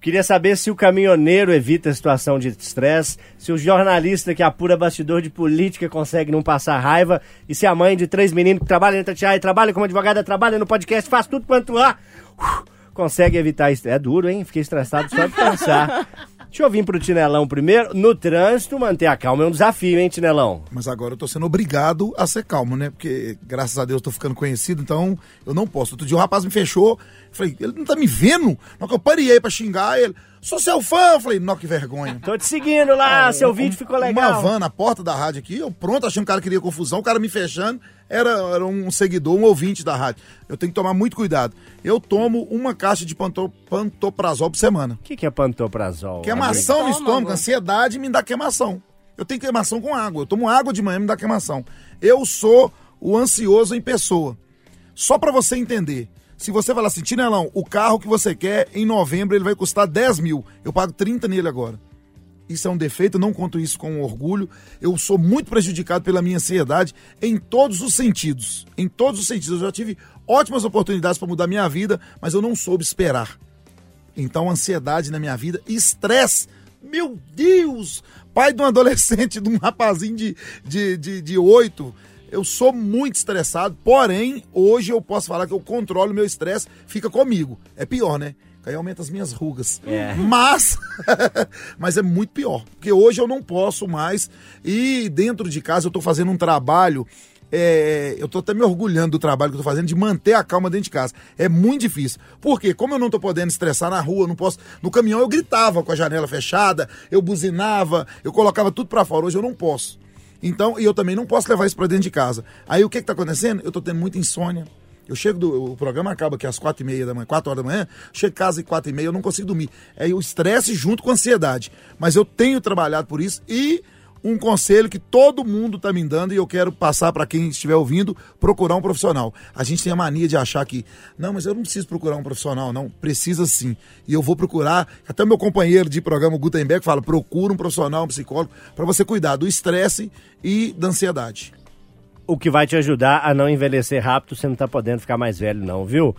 Queria saber se o caminhoneiro evita a situação de estresse, se o jornalista que apura bastidor de política consegue não passar raiva, e se a mãe de três meninos que trabalha na Itatiaia, trabalha como advogada, trabalha no podcast, faz tudo quanto há, uh, consegue evitar isso. É duro, hein? Fiquei estressado só de pensar. Deixa eu vir pro Tinelão primeiro. No trânsito, manter a calma é um desafio, hein, Tinelão? Mas agora eu tô sendo obrigado a ser calmo, né? Porque, graças a Deus, eu tô ficando conhecido, então eu não posso. Outro dia o rapaz me fechou, falei, ele não tá me vendo? Que eu parei pra xingar ele. Sou seu fã. Eu falei, não, que vergonha. Tô te seguindo lá, ah, seu um, vídeo ficou legal. Uma van na porta da rádio aqui, eu pronto, achando que o cara queria confusão, o cara me fechando, era, era um seguidor, um ouvinte da rádio. Eu tenho que tomar muito cuidado. Eu tomo uma caixa de panto, pantoprazol por semana. O que, que é pantoprazol? Queimação no estômago, ansiedade me dá queimação. Eu tenho queimação com água. Eu tomo água de manhã me dá queimação. Eu sou o ansioso em pessoa. Só para você entender, se você falar assim, Tinelão, o carro que você quer, em novembro ele vai custar 10 mil. Eu pago 30 nele agora. Isso é um defeito, eu não conto isso com orgulho. Eu sou muito prejudicado pela minha ansiedade em todos os sentidos. Em todos os sentidos. Eu já tive ótimas oportunidades para mudar minha vida, mas eu não soube esperar. Então, ansiedade na minha vida, estresse. Meu Deus! Pai de um adolescente, de um rapazinho de, de, de, de 8, eu sou muito estressado, porém, hoje eu posso falar que eu controlo o meu estresse, fica comigo. É pior, né? Aí aumenta as minhas rugas. É. Mas, mas é muito pior. Porque hoje eu não posso mais. E dentro de casa eu tô fazendo um trabalho. É, eu tô até me orgulhando do trabalho que eu tô fazendo de manter a calma dentro de casa. É muito difícil. Porque, como eu não tô podendo estressar na rua, não posso. No caminhão eu gritava com a janela fechada, eu buzinava, eu colocava tudo para fora. Hoje eu não posso. Então, e eu também não posso levar isso para dentro de casa. Aí o que está acontecendo? Eu estou tendo muita insônia, Eu chego do. O programa acaba aqui às quatro e meia da manhã, quatro horas da manhã, chego em casa às quatro e meia, eu não consigo dormir. É o estresse junto com a ansiedade. Mas eu tenho trabalhado por isso e um conselho que todo mundo está me dando e eu quero passar para quem estiver ouvindo, procurar um profissional. A gente tem a mania de achar que, não, mas eu não preciso procurar um profissional, não, precisa sim. E eu vou procurar, até meu companheiro de programa, Gutenberg, fala, procura um profissional, um psicólogo, para você cuidar do estresse e da ansiedade. O que vai te ajudar a não envelhecer rápido, você não tá podendo ficar mais velho não, viu?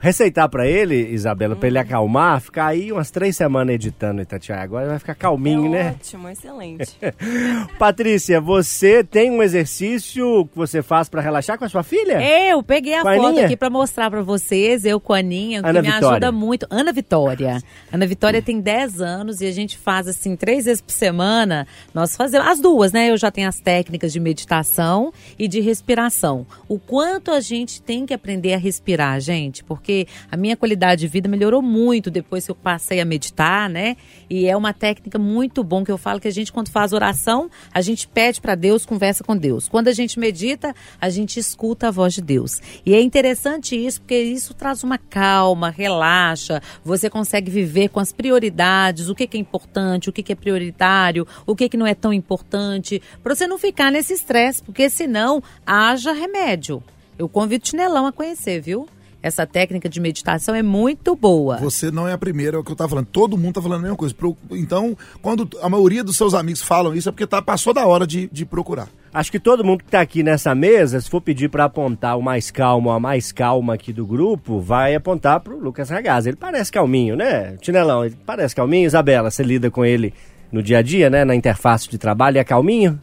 Receitar para ele, Isabela, para ele Hum. acalmar, ficar aí umas três semanas editando Itatiaia. Agora vai ficar calminho, é né? Ótimo, excelente. Patrícia, você tem um exercício que você faz para relaxar com a sua filha? Eu peguei a a foto Aninha? aqui pra mostrar pra vocês, eu com a Aninha, que Ana me Vitória. ajuda muito. Ana Vitória. Ana Vitória tem 10 anos e a gente faz assim, três vezes por semana. Nós fazemos as duas, né? Eu já tenho as técnicas de meditação e de respiração. O quanto a gente tem que aprender a respirar, gente, porque a minha qualidade de vida melhorou muito depois que eu passei a meditar, né? E é uma técnica muito bom que eu falo que a gente, quando faz oração, a gente pede para Deus, conversa com Deus. Quando a gente medita, a gente escuta a voz de Deus. E é interessante isso, porque isso traz uma calma, relaxa, você consegue viver com as prioridades, o que, que é importante, o que, que é prioritário, o que, que não é tão importante, para você não ficar nesse estresse, porque senão haja remédio. Eu convido o Chinelão a conhecer, viu? Essa técnica de meditação é muito boa. Você não é a primeira, é o que eu tava falando. Todo mundo tá falando a mesma coisa. Então, quando a maioria dos seus amigos falam isso, é porque tá, passou da hora de, de procurar. Acho que todo mundo que tá aqui nessa mesa, se for pedir para apontar o mais calmo, a mais calma aqui do grupo, vai apontar pro Lucas Ragazzi. Ele parece calminho, né? Tinelão, ele parece calminho. Isabela, você lida com ele no dia a dia, né? Na interface de trabalho, é calminho?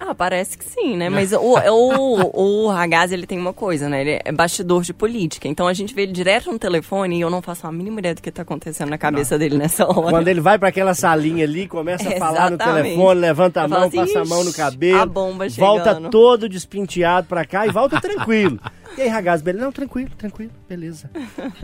Ah, parece que sim, né? Mas o, o, o Ragazzi, ele tem uma coisa, né? Ele é bastidor de política. Então a gente vê ele direto no telefone e eu não faço a mínima ideia do que tá acontecendo na cabeça dele nessa hora. Quando ele vai para aquela salinha ali, começa a falar no telefone, levanta a mão, assim, passa a mão no "Ixi, cabelo, a bomba volta chegando." todo despinteado pra cá e volta tranquilo. E aí, Ragazzi, beleza? Não, tranquilo, tranquilo, beleza.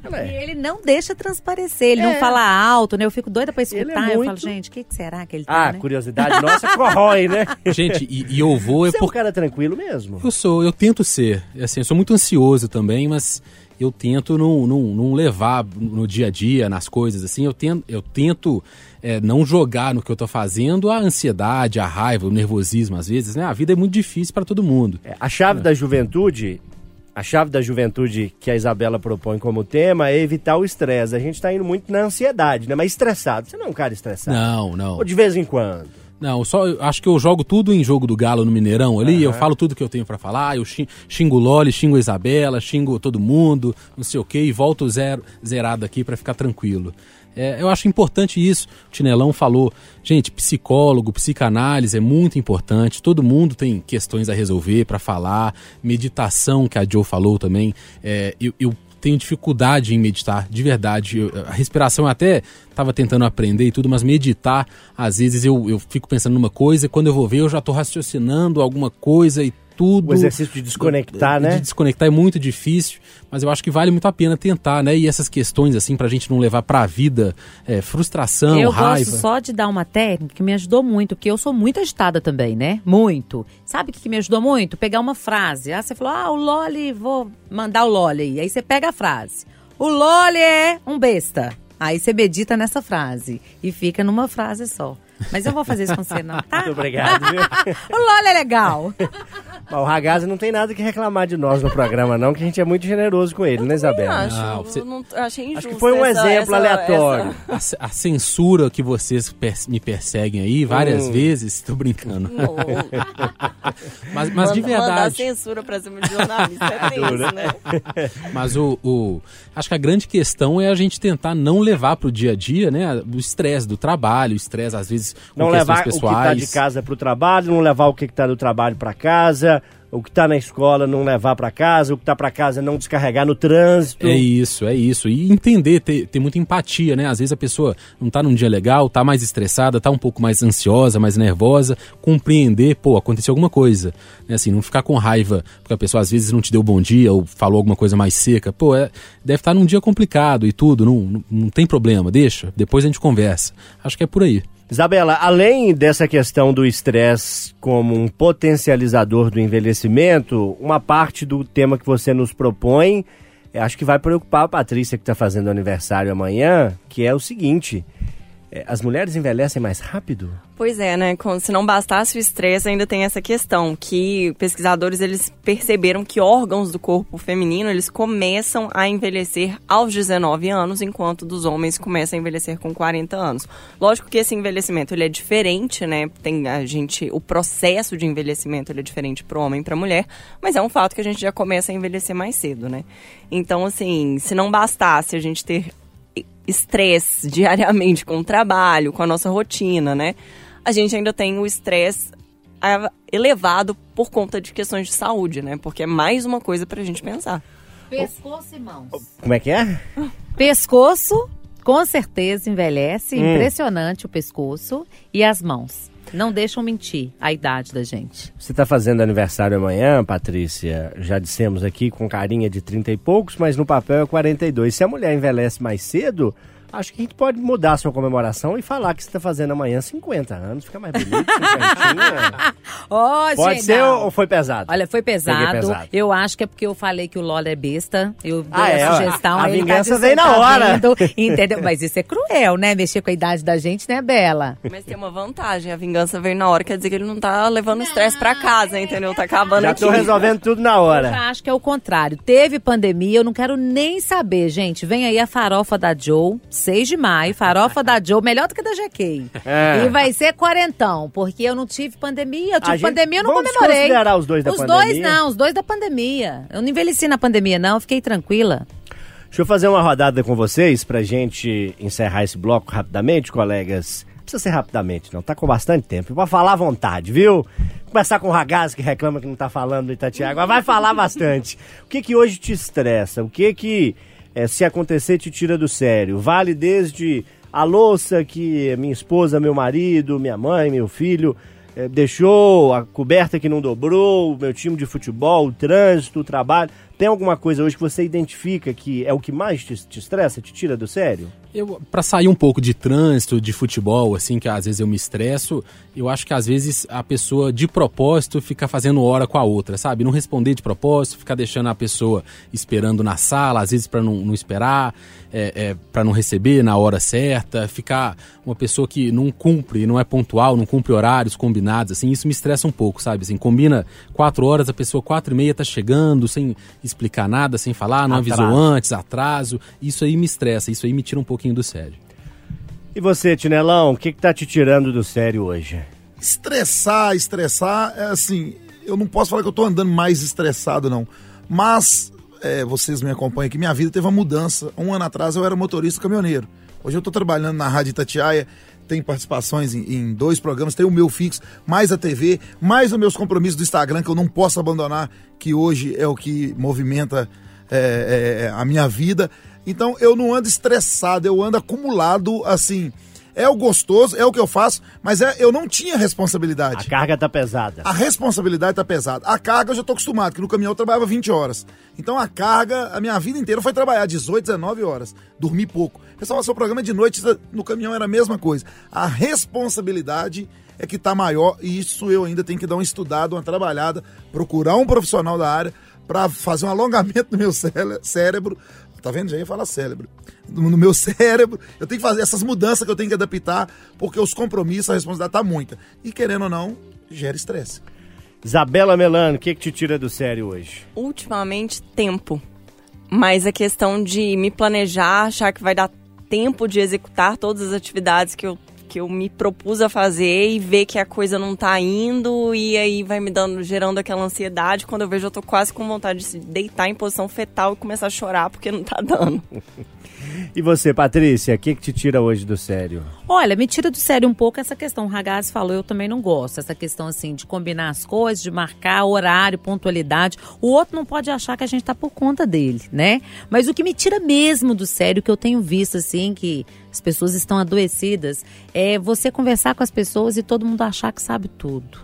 Ela E é. ele não deixa transparecer, ele É. não fala alto, né? Eu fico doida pra é escutar. Eu falo, muito- gente, o que, que será que ele tá, Ah, né? curiosidade nossa corrói, né? Gente, e, e eu vou é Você é um porque cara tranquilo mesmo? eu sou, eu tento ser. Assim, eu sou muito ansioso também, mas eu tento não, não, não levar no dia a dia, nas coisas, assim, eu tento, eu tento é, não jogar no que eu tô fazendo a ansiedade, a raiva, o nervosismo, às vezes, né? A vida é muito difícil para todo mundo. É, A chave da juventude, a chave da juventude que a Isabela propõe como tema é evitar o estresse. A gente tá indo muito na ansiedade, né? Mas estressado. Você não é um cara estressado. Não, não. Ou de vez em quando. Não, só eu acho que eu jogo tudo em jogo do Galo no Mineirão ali, eu falo tudo que eu tenho pra falar, eu xing- xingo o Loli, xingo a Isabela, xingo todo mundo, não sei o quê, e volto zero, zerado aqui pra ficar tranquilo. É, eu acho importante isso. O Tinelão falou, gente, psicólogo, psicanálise é muito importante. Todo mundo tem questões a resolver pra falar. Meditação, que a Joe falou também. É, eu, eu tenho dificuldade em meditar, de verdade. Eu- a respiração eu até estava tentando aprender e tudo, mas meditar, às vezes eu, eu fico pensando numa coisa, e quando eu vou ver, eu já estou raciocinando alguma coisa e tudo. O exercício de desconectar, né? De desconectar é muito difícil, mas eu acho que vale muito a pena tentar, né? E essas questões, assim, pra gente não levar pra vida é, frustração, eu raiva. gosto só de dar uma técnica que me ajudou muito, porque eu sou muito agitada também, né? Muito. Sabe o que, que me ajudou muito? Pegar uma frase. Ah, você falou, ah, o Loli, vou mandar o Loli aí. Aí você pega a frase. O Loli é um besta. Aí você medita nessa frase e fica numa frase só. Mas eu vou fazer isso com você, não, tá? Muito obrigado, viu? o Loli é legal. Mas o Ragazzi não tem nada que reclamar de nós no programa, não, que a gente é muito generoso com ele, né, Isabela? acho, Não, você- eu não, eu achei injusto. Acho que foi um essa- exemplo essa- aleatório. essa- A, a censura que vocês me perseguem aí várias Hum. vezes, tô brincando. Não. Mas, mas de Manda- Mandar verdade. censura pra cima de jornalista é tenso, né? Mas o, o- Acho que a grande questão é a gente tentar não levar pro dia a dia, né? O estresse do trabalho, o estresse, às vezes, com Não questões levar o que pessoais. tá de casa pro trabalho, não levar o que tá do trabalho pra casa, o que tá na escola não levar pra casa, o que tá pra casa não descarregar no trânsito. É isso, é isso. E entender, ter, ter muita empatia, né? Às vezes a pessoa não tá num dia legal, tá mais estressada, tá um pouco mais ansiosa, mais nervosa. Compreender, pô, aconteceu alguma coisa. Né? Assim, não ficar com raiva, porque a pessoa às vezes não te deu bom dia ou falou alguma coisa mais seca. Pô, é, deve estar num dia complicado e tudo, não, não, não tem problema, deixa, depois a gente conversa. Acho que é por aí. Isabela, além dessa questão do estresse como um potencializador do envelhecimento, uma parte do tema que você nos propõe, acho que vai preocupar a Patrícia que está fazendo aniversário amanhã, que é o seguinte: as mulheres envelhecem mais rápido? Pois é, né? Se não bastasse o estresse, ainda tem essa questão que pesquisadores eles perceberam que órgãos do corpo feminino eles começam a envelhecer aos 19 anos, enquanto dos homens começam a envelhecer com 40 anos. Lógico que esse envelhecimento ele é diferente, né? Tem a gente, o processo de envelhecimento ele é diferente para o homem e para a mulher, mas é um fato que a gente já começa a envelhecer mais cedo, né? Então, assim, se não bastasse a gente ter estresse diariamente com o trabalho, com a nossa rotina, né? A gente ainda tem o estresse elevado por conta de questões de saúde, né? Porque é mais uma coisa pra gente pensar. Pescoço e mãos. Como é que é? Pescoço, com certeza envelhece. Hum. Impressionante o pescoço. E as mãos. Não deixam mentir a idade da gente. Você está fazendo aniversário amanhã, Patrícia? Já dissemos aqui com carinha de 30 e poucos, mas no papel é 42. Se a mulher envelhece mais cedo, acho que a gente pode mudar a sua comemoração e falar que você está fazendo amanhã 50 anos. Fica mais bonito, 50. Ó, Pode gente, ser não. ou foi pesado? Olha, foi pesado. Pesado. Eu acho que é porque eu falei que o Lola é besta. Eu dei Ah, a é, ó. sugestão. A aí ele vingança tá vem na tá hora. vendo, entendeu? Mas isso é cruel, né? Mexer com a idade da gente, né, Bela? Mas tem uma vantagem, a vingança veio na hora, quer dizer que ele não tá levando estresse pra casa, entendeu? Tá acabando Já aqui. tô resolvendo tudo na Eu hora. já acho que é o contrário. Teve pandemia, eu não quero nem saber, gente. Vem aí a farofa da Joe, 6 de maio, farofa da Joe, melhor do que da GK. É. E vai ser quarentão, porque eu não tive pandemia. Eu tive A gente- pandemia, eu não comemorei. desconsiderar os dois da os pandemia? dois não, os dois da pandemia. Eu não envelheci na pandemia, não, eu fiquei tranquila. Deixa eu fazer uma rodada com vocês pra gente encerrar esse bloco rapidamente, colegas. Não precisa ser rapidamente, não. Tá com bastante tempo. Pra falar à vontade, viu? Começar com o Ragaz, que reclama que não tá falando do Itatiaia. Mas vai falar bastante. O que que hoje te estressa? O que que, eh, se acontecer, te tira do sério? Vale desde a louça que minha esposa, meu marido, minha mãe, meu filho eh, deixou, a coberta que não dobrou, o meu time de futebol, o trânsito, o trabalho. Tem alguma coisa hoje que você identifica que é o que mais te, te estressa, te tira do sério? Eu, para sair um pouco de trânsito, de futebol, assim, que às vezes eu me estresso, eu acho que às vezes a pessoa de propósito fica fazendo hora com a outra, sabe? Não responder de propósito, ficar deixando a pessoa esperando na sala, às vezes para não, não esperar, é, é, para não receber na hora certa, ficar uma pessoa que não cumpre, não é pontual, não cumpre horários combinados, assim, isso me estressa um pouco, sabe? Assim, combina quatro horas, a pessoa quatro e meia tá chegando, sem explicar nada, sem falar, não Atraso. avisou antes, atraso, isso aí me estressa, isso aí me tira um pouquinho do sério. E você, Tinelão, o que, que tá te tirando do sério hoje? Estressar, estressar, é assim, eu não posso falar que eu tô andando mais estressado, não. Mas, é, vocês me acompanham aqui, minha vida teve uma mudança. Um ano atrás eu era motorista caminhoneiro. Hoje eu tô trabalhando na Rádio Itatiaia, tem participações em, em dois programas, tem o meu fixo, mais a TV, mais os meus compromissos do Instagram, que eu não posso abandonar, que hoje é o que movimenta é, é, a minha vida. Então eu não ando estressado, eu ando acumulado, assim. É o gostoso, é o que eu faço, mas é, eu não tinha responsabilidade. A carga tá pesada. A responsabilidade tá pesada. A carga eu já tô acostumado, que no caminhão eu trabalhava 20 horas. Então a carga, a minha vida inteira foi trabalhar 18, 19 horas. Dormir pouco. Pessoal, seu programa de noite, no caminhão era a mesma coisa. A responsabilidade é que tá maior e isso eu ainda tenho que dar uma estudada, uma trabalhada, procurar um profissional da área para fazer um alongamento no meu cére- cérebro. Tá vendo? Já ia falar cérebro. No meu cérebro, eu tenho que fazer essas mudanças que eu tenho que adaptar, porque os compromissos, a responsabilidade tá muita. E querendo ou não, gera estresse. Isabela Melano, o que, que te tira do sério hoje? Ultimamente, tempo. Mas a questão de me planejar, achar que vai dar tempo de executar todas as atividades que eu, que eu me propus a fazer e ver que a coisa não tá indo e aí vai me dando, gerando aquela ansiedade. Quando eu vejo, eu tô quase com vontade de se deitar em posição fetal e começar a chorar porque não tá dando. E você, Patrícia, o que, que te tira hoje do sério? Olha, me tira do sério um pouco essa questão. O Ragazzi falou, eu também não gosto. Essa questão, assim, de combinar as coisas, de marcar horário, pontualidade. O outro não pode achar que a gente tá por conta dele, né? Mas o que me tira mesmo do sério, que eu tenho visto, assim, que as pessoas estão adoecidas, é você conversar com as pessoas e todo mundo achar que sabe tudo.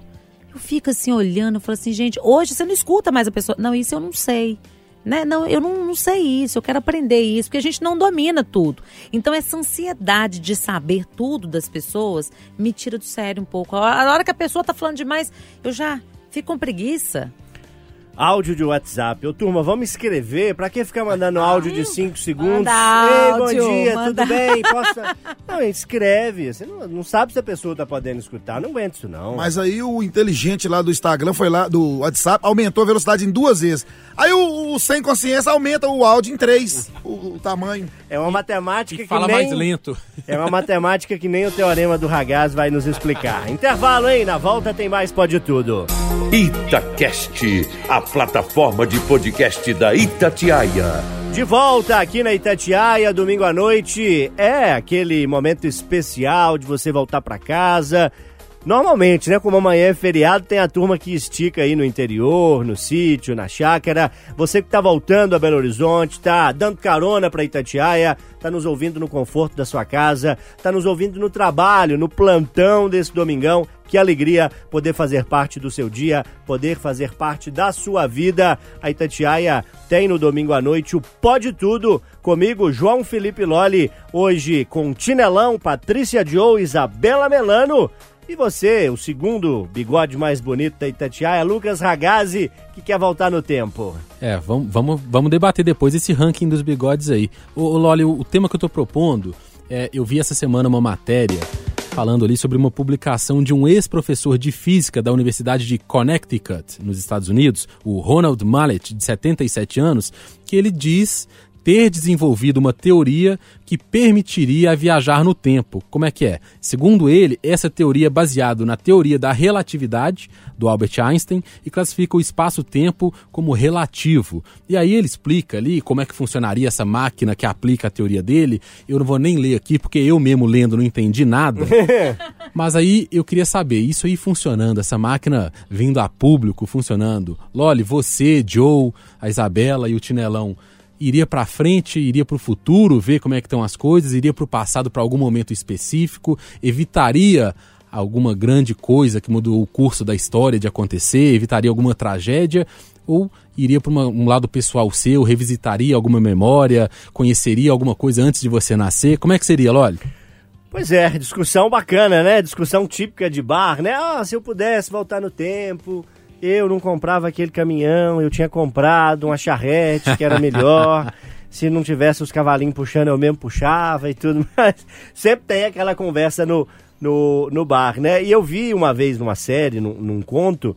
Eu fico assim olhando, eu falo assim, gente, hoje você não escuta mais a pessoa. Não, isso eu não sei. Né? Não, eu não, não sei isso, eu quero aprender isso, porque a gente não domina tudo. Então, essa ansiedade de saber tudo das pessoas me tira do sério um pouco. A hora que a pessoa tá falando demais, eu já fico com preguiça. Áudio de WhatsApp. Ô, turma, vamos escrever. Pra que ficar mandando áudio de 5 segundos? Manda Ei, áudio, bom dia, manda. tudo bem? Posso... Não, escreve. Você não, não sabe se a pessoa tá podendo escutar. Não aguenta isso, não. Mas aí o inteligente lá do Instagram foi lá, do WhatsApp, aumentou a velocidade em duas vezes. Aí o, o sem consciência aumenta o áudio em três, o, o tamanho. É uma matemática E que fala nem... mais lento. É uma matemática que nem o teorema do Ragaz vai nos explicar. Intervalo, hein? Na volta tem mais Pode Tudo. Itacast, a plataforma de podcast da Itatiaia. De volta aqui na Itatiaia, domingo à noite. É aquele momento especial de você voltar pra casa. Normalmente, né, como amanhã é feriado, tem a turma que estica aí no interior, no sítio, na chácara. Você que tá voltando a Belo Horizonte, tá dando carona pra Itatiaia, tá nos ouvindo no conforto da sua casa, tá nos ouvindo no trabalho, no plantão desse domingão. Que alegria poder fazer parte do seu dia, poder fazer parte da sua vida. A Itatiaia tem no domingo à noite o Pode Tudo. Comigo, João Felipe Loli. Hoje com Tinelão, Patrícia Joe, Isabela Melano. E você, o segundo bigode mais bonito da Itatiaia, Lucas Ragazzi, que quer voltar no tempo. É, vamos, vamos, vamos debater depois esse ranking dos bigodes aí. Ô, ô Loli, o, o tema que eu tô propondo, é, eu vi essa semana uma matéria falando ali sobre uma publicação de um ex-professor de física da Universidade de Connecticut, nos Estados Unidos, o Ronald Mallet, de 77 anos, que ele diz ter desenvolvido uma teoria que permitiria viajar no tempo. Como é que é? Segundo ele, essa teoria é baseada na teoria da relatividade do Albert Einstein e classifica o espaço-tempo como relativo. E aí ele explica ali como é que funcionaria essa máquina que aplica a teoria dele. Eu não vou nem ler aqui porque eu mesmo lendo não entendi nada. Mas aí eu queria saber, isso aí funcionando, essa máquina vindo a público, funcionando. Loli, você, Joe, a Isabela e o Tinelão, iria para frente, iria para o futuro, ver como é que estão as coisas, iria para o passado para algum momento específico, evitaria alguma grande coisa que mudou o curso da história de acontecer, evitaria alguma tragédia ou iria para um lado pessoal seu, revisitaria alguma memória, conheceria alguma coisa antes de você nascer? Como é que seria, Loli? Pois é, discussão bacana, né? Discussão típica de bar, né? Ah, se eu pudesse voltar no tempo, eu não comprava aquele caminhão, eu tinha comprado uma charrete que era melhor. se não tivesse os cavalinhos puxando, eu mesmo puxava e tudo mais. Sempre tem aquela conversa no, no, no bar, né? E eu vi uma vez numa série, num, num conto,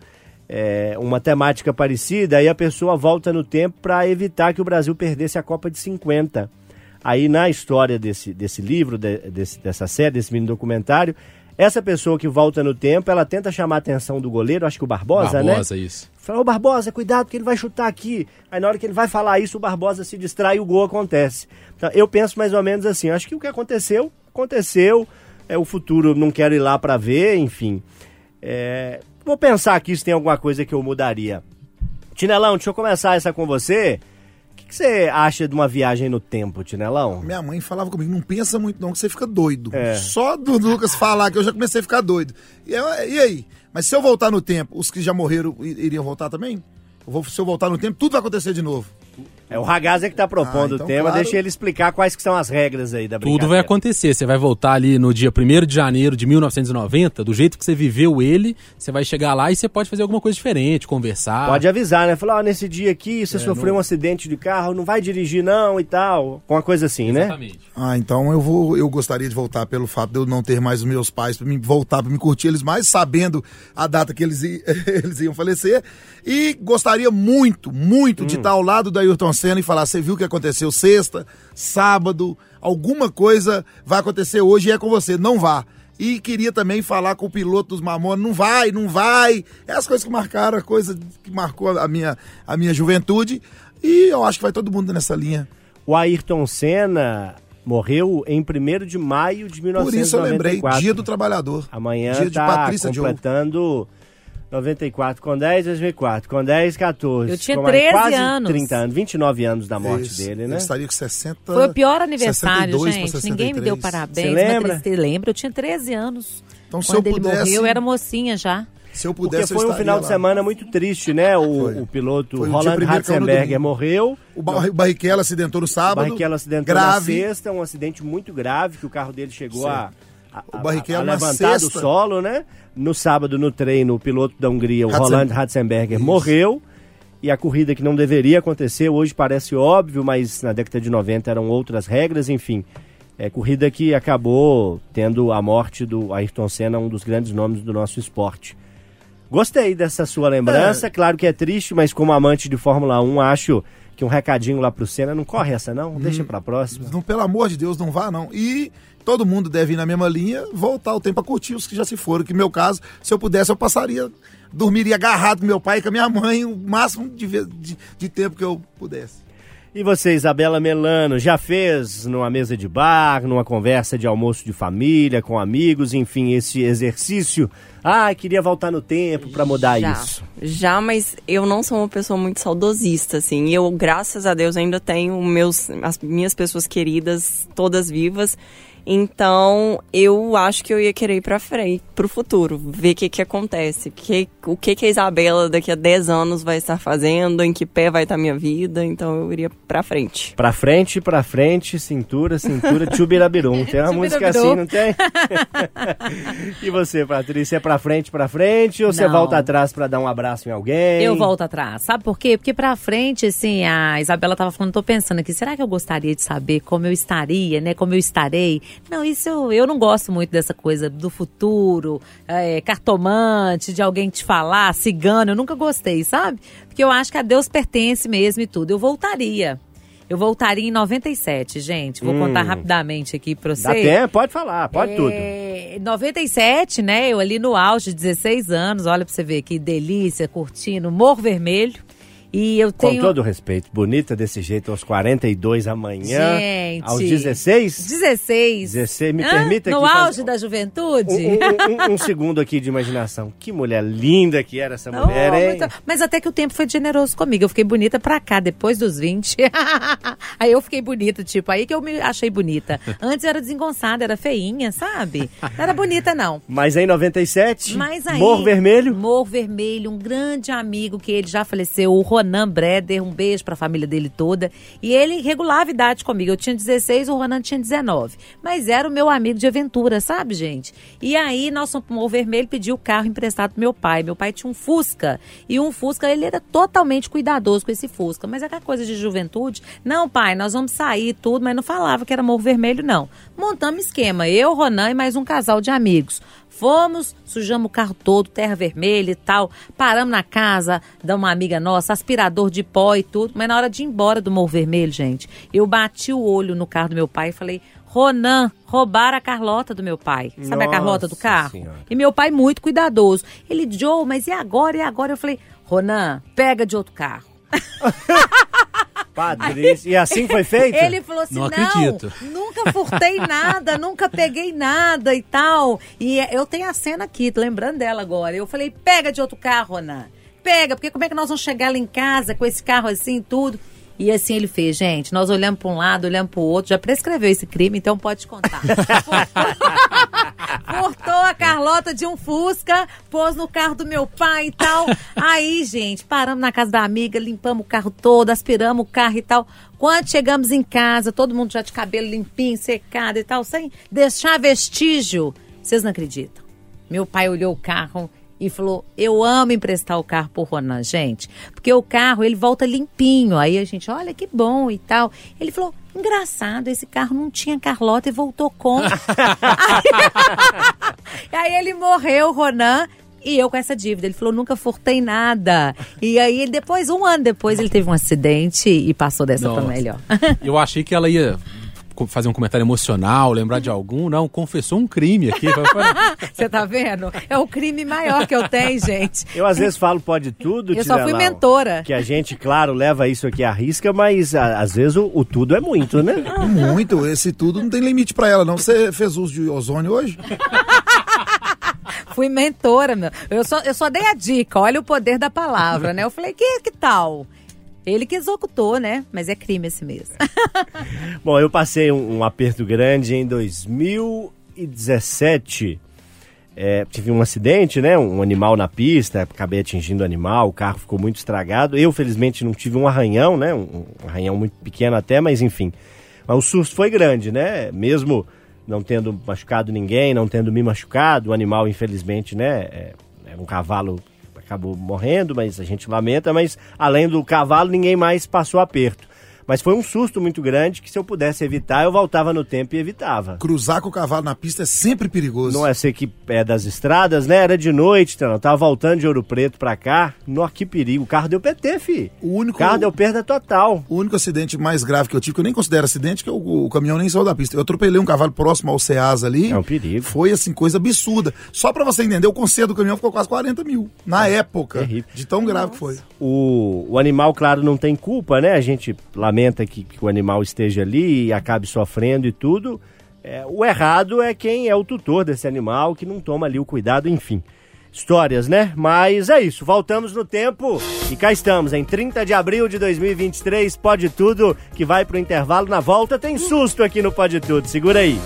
é, uma temática parecida, aí a pessoa volta no tempo para evitar que o Brasil perdesse a Copa de 50. Aí na história desse, desse livro, de, desse, dessa série, desse mini documentário, essa pessoa que volta no tempo, ela tenta chamar a atenção do goleiro, acho que o Barbosa, né? Barbosa, isso. Fala, ô Barbosa, cuidado que ele vai chutar aqui. Aí na hora que ele vai falar isso, o Barbosa se distrai e o gol acontece. Então, eu penso mais ou menos assim, acho que o que aconteceu, aconteceu. É o futuro, não quero ir lá para ver, enfim. É, vou pensar aqui se tem alguma coisa que eu mudaria. Tinelão, deixa eu começar essa com você. O que, você acha de uma viagem no tempo, Tinelão? Minha mãe falava comigo, não pensa muito não, que você fica doido. É. Só do Lucas falar que eu já comecei a ficar doido. E, eu- e aí? Mas se eu voltar no tempo, os que já morreram iriam voltar também? Eu vou- se eu voltar no tempo, tudo vai acontecer de novo. É o Ragazzi que tá propondo Ah, o então, tema, claro. deixa ele explicar quais que são as regras aí da brincadeira. Tudo vai acontecer. Você vai voltar ali no dia 1 de janeiro de 1990, do jeito que você viveu ele, você vai chegar lá e você pode fazer alguma coisa diferente, conversar. Pode avisar, né? Falar, ó, nesse dia aqui você É, sofreu não- um acidente de carro, não vai dirigir não e tal. Com uma coisa assim, né? Exatamente. Ah, então eu vou, eu gostaria de voltar pelo fato de eu não ter mais os meus pais para me voltar para me curtir eles mais, sabendo a data que eles, i- eles iam falecer. E gostaria muito, muito de estar ao lado da Ayrton E falar: você viu o que aconteceu sexta, sábado, alguma coisa vai acontecer hoje e é com você, não vá. E queria também falar com o piloto dos Mamonas, não vai, não vai. É as coisas que marcaram, a coisa que marcou a minha, a minha juventude. E eu acho que vai todo mundo nessa linha. O Ayrton Senna morreu em 1 de maio de Por isso eu 1994. lembrei, Dia do Trabalhador. Amanhã Dia de tá Patrícia Joe. completando 94 com 10, 2004, com 10, 14. Eu tinha com mais 13 quase anos. 30 anos, 29 anos da morte Isso. dele, Eu né? estaria com 60. Foi o pior aniversário, 62 pra gente. Ninguém me deu 63. parabéns. Você lembra? mas Você lembra? Eu tinha 13 anos. Então, se Quando eu ele pudesse- morreu, eu era mocinha já. Se eu Porque pudesse, eu foi um final de lá. semana muito triste, né? O, o piloto Foi Roland Ratzenberger morreu. O Bar- Barrichello acidentou no sábado. Barrichello acidentou grave. na sexta, um acidente muito grave, que o carro dele chegou a, a, O a- Barrichello a na levantar do solo, né? No sábado, no treino, o piloto da Hungria, o Roland Ratzenberger, Isso. morreu. E a corrida que não deveria acontecer, hoje parece óbvio, mas na década de 90 eram outras regras, enfim. É corrida que acabou tendo a morte do Ayrton Senna, um dos grandes nomes do nosso esporte. Gostei dessa sua lembrança, claro que é triste, mas como amante de Fórmula 1, acho que um recadinho lá pro Senna, não corre essa não, deixa pra próxima. Não, pelo amor de Deus, não vá não. E todo mundo deve ir na mesma linha, voltar o tempo a curtir os que já se foram. Que no meu caso, se eu pudesse, eu passaria, dormiria agarrado com meu pai e com a minha mãe o máximo de, de, de tempo que eu pudesse. E você, Isabela Melano, já fez numa mesa de bar, numa conversa de almoço de família, com amigos, enfim, esse exercício? Ah, queria voltar no tempo pra mudar Já, isso. Já, mas eu não sou uma pessoa muito saudosista, assim. Eu, graças a Deus, ainda tenho meus, as minhas pessoas queridas todas vivas. Então, eu acho que eu ia querer ir pra frente, pro futuro, ver o que que acontece, que, o que que a Isabela daqui a 10 anos vai estar fazendo, em que pé vai estar minha vida, então eu iria pra frente. Pra frente, pra frente, cintura, cintura, tchubirabirum. Tem uma música assim, não tem? e você, Patrícia, é pra frente, pra frente ou você Não. volta atrás pra dar um abraço em alguém? Eu volto atrás. Sabe por quê? Porque pra frente, assim, a Isabela tava falando, tô pensando aqui, será que eu gostaria de saber como eu estaria, né? Como eu estarei? Não, isso eu, eu não gosto muito dessa coisa do futuro, é, cartomante, de alguém te falar, cigano, eu nunca gostei, sabe? Porque eu acho que a Deus pertence mesmo e tudo. Eu voltaria. Eu voltaria em 97, gente. Vou contar rapidamente aqui pra você. Dá tempo? Pode falar, pode tudo. É, 97, né? Eu ali no auge, 16 anos, olha pra você ver que delícia, curtindo, Mor Vermelho. E eu Com tenho. todo respeito, bonita desse jeito aos 42 amanhã. Gente. Aos 16? 16. 16, me Hã? permita No auge da juventude? Um, um- um- um segundo aqui de imaginação. Que mulher linda que era essa Oh, mulher, hein? muito- Mas até que o tempo foi generoso comigo. Eu fiquei bonita pra cá, depois dos 20. aí eu fiquei bonita, tipo, aí que eu me achei bonita. Antes era desengonçada, era feinha, sabe? Não era bonita, não. Mas em 97, Mas aí, Morro Vermelho. Morro Vermelho, um grande amigo que ele já faleceu, o Ronan Breder, um beijo pra família dele toda. E ele regulava a idade comigo. Eu tinha 16, o Ronan tinha 19. Mas era o meu amigo de aventura, sabe, gente? E aí, pro Morro Vermelho pedir o carro emprestado pro meu pai. Meu pai tinha um Fusca. E um Fusca, ele era totalmente cuidadoso com esse Fusca. Mas aquela coisa de juventude. Não, pai, nós vamos sair tudo, mas não falava que era Morro Vermelho, não. Montamos esquema, eu, Ronan e mais um casal de amigos. Fomos, sujamos o carro todo, terra vermelha e tal. Paramos na casa de uma amiga nossa, aspirador de pó e tudo. Mas na hora de ir embora do Morro Vermelho, gente, eu bati o olho no carro do meu pai e falei: Ronan, roubaram a Carlota do meu pai. Sabe a Carlota do Nossa carro? Senhora. E meu pai muito cuidadoso. Ele, Joe, mas e agora? E agora? Eu falei: Ronan, pega de outro carro. E assim foi feito? Ele falou assim: Não não, acredito." nunca furtei nada, nunca peguei nada e tal. E é, eu tenho a cena aqui, tô lembrando dela agora. Eu falei: pega de outro carro, Ronan. Pega, porque como é que nós vamos chegar lá em casa com esse carro assim e tudo? E assim ele fez, gente. Nós olhamos para um lado, olhamos para o outro. Já prescreveu esse crime, então pode contar. Furtou a Carlota de um Fusca, pôs no carro do meu pai e tal. Aí, gente, paramos na casa da amiga, limpamos o carro todo, aspiramos o carro e tal. Quando chegamos em casa, todo mundo já de cabelo limpinho, secado e tal, sem deixar vestígio. Vocês não acreditam. Meu pai olhou o carro e falou: Eu amo emprestar o carro pro Ronan, gente. Porque o carro ele volta limpinho. Aí a gente, olha que bom e tal. Ele falou: Engraçado, esse carro não tinha Carlota e voltou com. aí, aí ele morreu, Ronan. E eu com essa dívida. Ele falou, nunca furtei nada. E aí, ele depois, um ano depois, ele teve um acidente e passou dessa pra Nossa. melhor. Eu achei que ela ia fazer um comentário emocional, lembrar de algum. Não, confessou um crime aqui. Você tá vendo? É o crime maior que eu tenho, gente. Eu às vezes falo pode tudo, Eu só fui mentora. Que a gente, claro, leva isso aqui à risca, mas a- às vezes o, o tudo é muito, né? Muito, esse tudo não tem limite pra ela, não. Você fez uso de ozônio hoje? Fui mentora, meu. Eu só, eu só dei a dica, olha o poder da palavra, né? Eu falei, que, que tal? Ele que executou, né? Mas é crime esse mesmo. Bom, eu passei um, um aperto grande em 2017. é, tive um acidente, né? Um animal na pista, acabei atingindo o animal, o carro ficou muito estragado. Eu, felizmente, não tive um arranhão, né? Um, um arranhão muito pequeno até, mas enfim. Mas o susto foi grande, né? Mesmo não tendo machucado ninguém, não tendo me machucado, o animal, infelizmente, né? É, é um cavalo acabou morrendo, mas a gente lamenta, mas além do cavalo, ninguém mais passou aperto. Mas foi um susto muito grande que se eu pudesse evitar, eu voltava no tempo e evitava. Cruzar com o cavalo na pista é sempre perigoso. Não é ser que é das estradas, né? Era de noite, então, eu tava voltando de Ouro Preto pra cá. Nó, que perigo. O carro deu PT, fi. O único. O carro deu perda total. O único acidente mais grave que eu tive, que eu nem considero acidente, que o, o caminhão nem saiu da pista. Eu atropelei um cavalo próximo ao Ceasa ali. É um perigo. Foi, assim, coisa absurda. Só pra você entender, o conserto do caminhão ficou quase 40 mil. Na época. terrível. De tão grave que foi. O, o animal, claro, não tem culpa, né? A gente que, que o animal esteja ali e acabe sofrendo e tudo. É, o errado é quem é o tutor desse animal, que não toma ali o cuidado, enfim. Histórias, né? Mas é isso, voltamos no tempo e cá estamos, em 30 de abril de 2023, Pode Tudo, que vai pro intervalo. Na volta tem susto aqui no Pode Tudo, segura aí.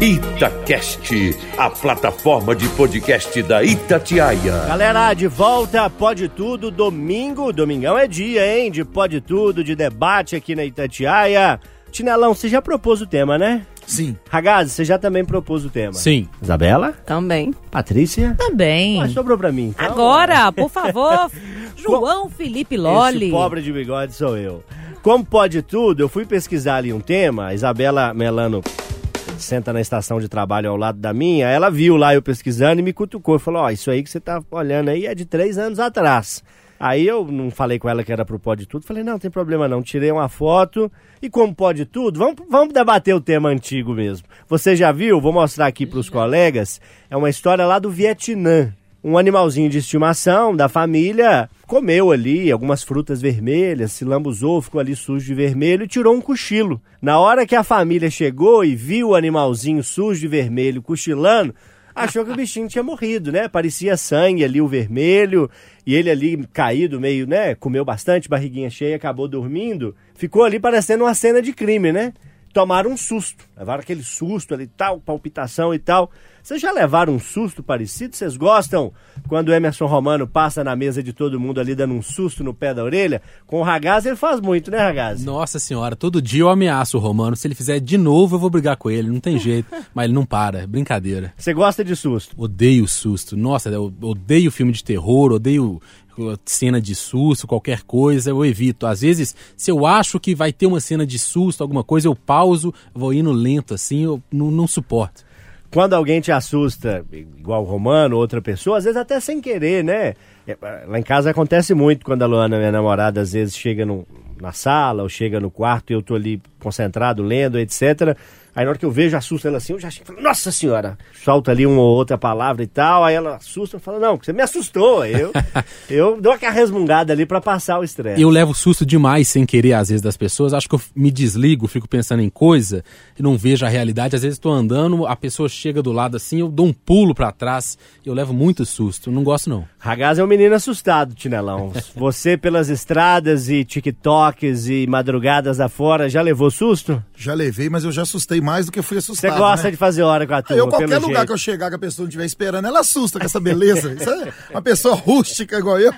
Itacast, a plataforma de podcast da Itatiaia. Galera, de volta, Pode Tudo, domingo. Domingão é dia, hein? De Pode Tudo, de debate aqui na Itatiaia. Tinelão, você já propôs o tema, né? Sim. Ragazzi, você já também propôs o tema. Sim. Isabela? Também. Patrícia? Também. Mas sobrou pra mim. então. Agora, por favor, João Felipe Lolli. Esse pobre de bigode sou eu. Como pode tudo, eu fui pesquisar ali um tema, a Isabela Melano senta na estação de trabalho ao lado da minha, ela viu lá eu pesquisando e me cutucou. Falou, ó, isso aí que você tá olhando aí é de três anos atrás. Aí eu não falei com ela que era pro Pode Tudo, falei, não, não tem problema não, tirei uma foto e como pode tudo, vamos, vamos debater o tema antigo mesmo. Você já viu? Vou mostrar aqui pros colegas, é uma história lá do Vietnã. Um animalzinho de estimação da família comeu ali algumas frutas vermelhas, se lambuzou, ficou ali sujo de vermelho e tirou um cochilo. Na hora que a família chegou e viu o animalzinho sujo de vermelho cochilando, achou que o bichinho tinha morrido, né? Parecia sangue ali, o vermelho, e ele ali caído, meio, né? Comeu bastante, barriguinha cheia, acabou dormindo. Ficou ali parecendo uma cena de crime, né? Tomaram um susto, levaram aquele susto ali, tal, palpitação e tal. Vocês já levaram um susto parecido? Vocês gostam quando o Emerson Romano passa na mesa de todo mundo ali dando um susto no pé da orelha? Com o Ragazzi ele faz muito, né, Ragazzi? Nossa senhora, todo dia eu ameaço o Romano. Se ele fizer de novo, eu vou brigar com ele. Não tem jeito. Mas ele não para. É brincadeira. Você gosta de susto? Odeio susto. Nossa, eu odeio filme de terror, odeio cena de susto, qualquer coisa, eu evito. Às vezes, se eu acho que vai ter uma cena de susto, alguma coisa, eu pauso, vou indo lento assim, eu não, não suporto. Quando alguém te assusta, igual o Romano, outra pessoa, às vezes até sem querer, né? É, Lá em casa acontece muito quando a Luana, minha namorada, às vezes chega no- na sala ou chega no quarto e eu tô ali concentrado, lendo, etc. Aí na hora que eu vejo, assusta ela assim, eu já chego, nossa senhora! Solta ali uma ou outra palavra e tal, aí ela assusta e fala, não, você me assustou. Eu, eu dou aquela resmungada ali pra passar o estresse. Eu levo susto demais sem querer, às vezes, das pessoas. Acho que eu me desligo, fico pensando em coisa e não vejo a realidade. Às vezes estou andando, a pessoa chega do lado assim, eu dou um pulo pra trás. Eu levo muito susto. Não gosto, não. Ragaz é um menino assustado, Tinelão. Você pelas estradas e TikToks e madrugadas afora, já levou susto? Já levei, mas eu já assustei mais do que fui Você assustado. gosta né? de fazer hora com a turma, Eu, qualquer lugar jeito. que eu chegar que a pessoa não estiver esperando, ela assusta com essa beleza. É uma pessoa rústica igual eu.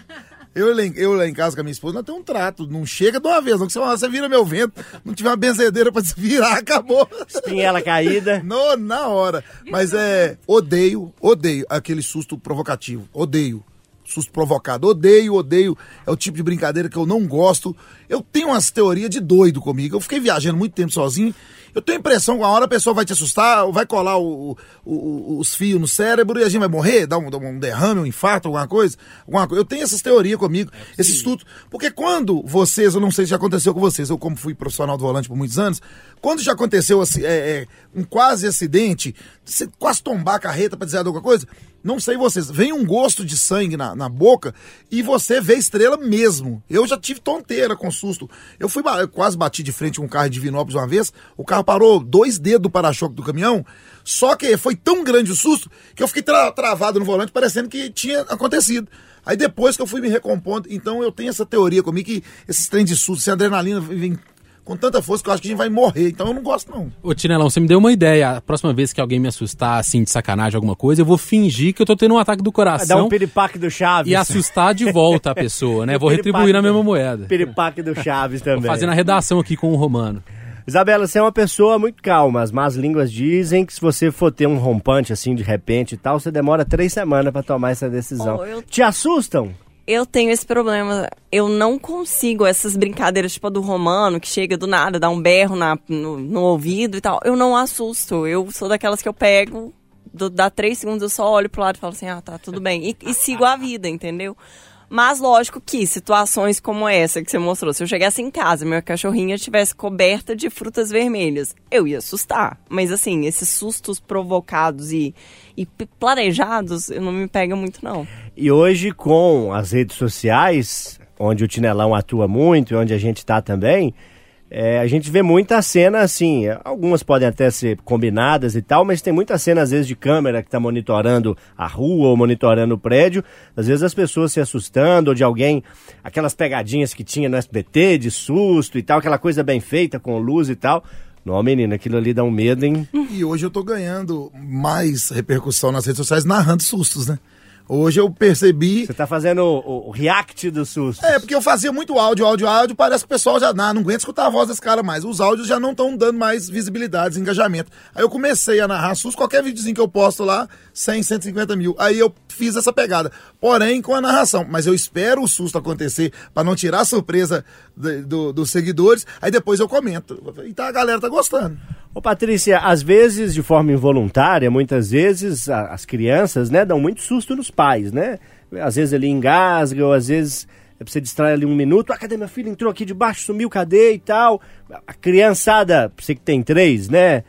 Eu, lá em- eu lá em casa com a minha esposa, nós temos um trato. Não chega de uma vez, não. Que você, você vira meu vento. Não tiver uma benzedeira pra se virar, acabou. Espinhela caída. No, na hora. Mas é. Odeio, odeio aquele susto provocativo. Odeio. Susto provocado. Odeio, odeio. É o tipo de brincadeira que eu não gosto. Eu tenho umas teorias de doido comigo. Eu fiquei viajando muito tempo sozinho. Eu tenho a impressão que uma hora a pessoa vai te assustar, vai colar o- o- os fios no cérebro e a gente vai morrer, dar um, um derrame, um infarto, alguma coisa. Alguma coisa. Eu tenho essas teorias comigo, esse estudo. Porque quando vocês, eu não sei se já aconteceu com vocês, eu como fui profissional do volante por muitos anos, quando já aconteceu assim, é, é, um quase acidente, você quase tombar a carreta pra dizer alguma coisa, não sei vocês, vem um gosto de sangue na, na boca e você vê estrela mesmo. Eu já tive tonteira com susto. Eu fui eu quase bati de frente com um carro de Divinópolis uma vez, o carro parou dois dedos do para-choque do caminhão, só que foi tão grande o susto que eu fiquei tra- travado no volante parecendo que tinha acontecido. Aí depois que eu fui me recompondo, então eu tenho essa teoria comigo que esses trem de susto, se adrenalina vem com tanta força que eu acho que a gente vai morrer. Então eu não gosto, não. Ô, Tinelão, você me deu uma ideia. A próxima vez que alguém me assustar, assim, de sacanagem, alguma coisa, eu vou fingir que eu tô tendo um ataque do coração um piripaque do Chaves. e assustar de volta a pessoa, né? Vou retribuir na mesma moeda. Piripaque do Chaves também. fazendo a redação aqui com o Romano. Isabela, você é uma pessoa muito calma. As más línguas dizem que se você for ter um rompante assim de repente e tal, você demora três semanas pra tomar essa decisão. Oh, eu- Te assustam? Eu tenho esse problema. Eu não consigo essas brincadeiras tipo a do romano, que chega do nada, dá um berro na- no, no ouvido e tal. Eu não assusto. Eu sou daquelas que eu pego, do- dá três segundos, eu só olho pro lado e falo assim, ah, tá, tudo bem. E, e sigo a vida, entendeu? Mas lógico que situações como essa que você mostrou, se eu chegasse em casa e minha cachorrinha estivesse coberta de frutas vermelhas, eu ia assustar. Mas assim, esses sustos provocados e, e planejados, eu não me pega muito, não. E hoje, com as redes sociais, onde o Tinelão atua muito e onde a gente está também, é, a gente vê muita cena assim. Algumas podem até ser combinadas e tal, mas tem muita cena, às vezes, de câmera que está monitorando a rua ou monitorando o prédio. Às vezes as pessoas se assustando, ou de alguém, aquelas pegadinhas que tinha no SBT de susto e tal, aquela coisa bem feita com luz e tal. Não, menina, aquilo ali dá um medo, hein? E hoje eu tô ganhando mais repercussão nas redes sociais narrando sustos, né? Hoje eu percebi. Você tá fazendo o, o react do susto. É, porque eu fazia muito áudio, áudio, áudio, parece que o pessoal já não, não aguenta escutar a voz desse cara mais. Os áudios já não estão dando mais visibilidade, engajamento. Aí eu comecei a narrar SUS, qualquer videozinho que eu posto lá, 100, 150 mil. Aí eu fiz essa pegada. Porém, com a narração. Mas eu espero o susto acontecer para não tirar a surpresa do- dos seguidores. Aí depois eu comento. E tá, a galera tá gostando. Ô Patrícia, às vezes, de forma involuntária, muitas vezes a- as crianças, né, dão muito susto nos pais, né? Às vezes ele engasga, ou às vezes é pra você distrair ali um minuto. Ah, cadê meu filho? Entrou aqui debaixo, sumiu, cadê e tal. A criançada, você que tem três, né?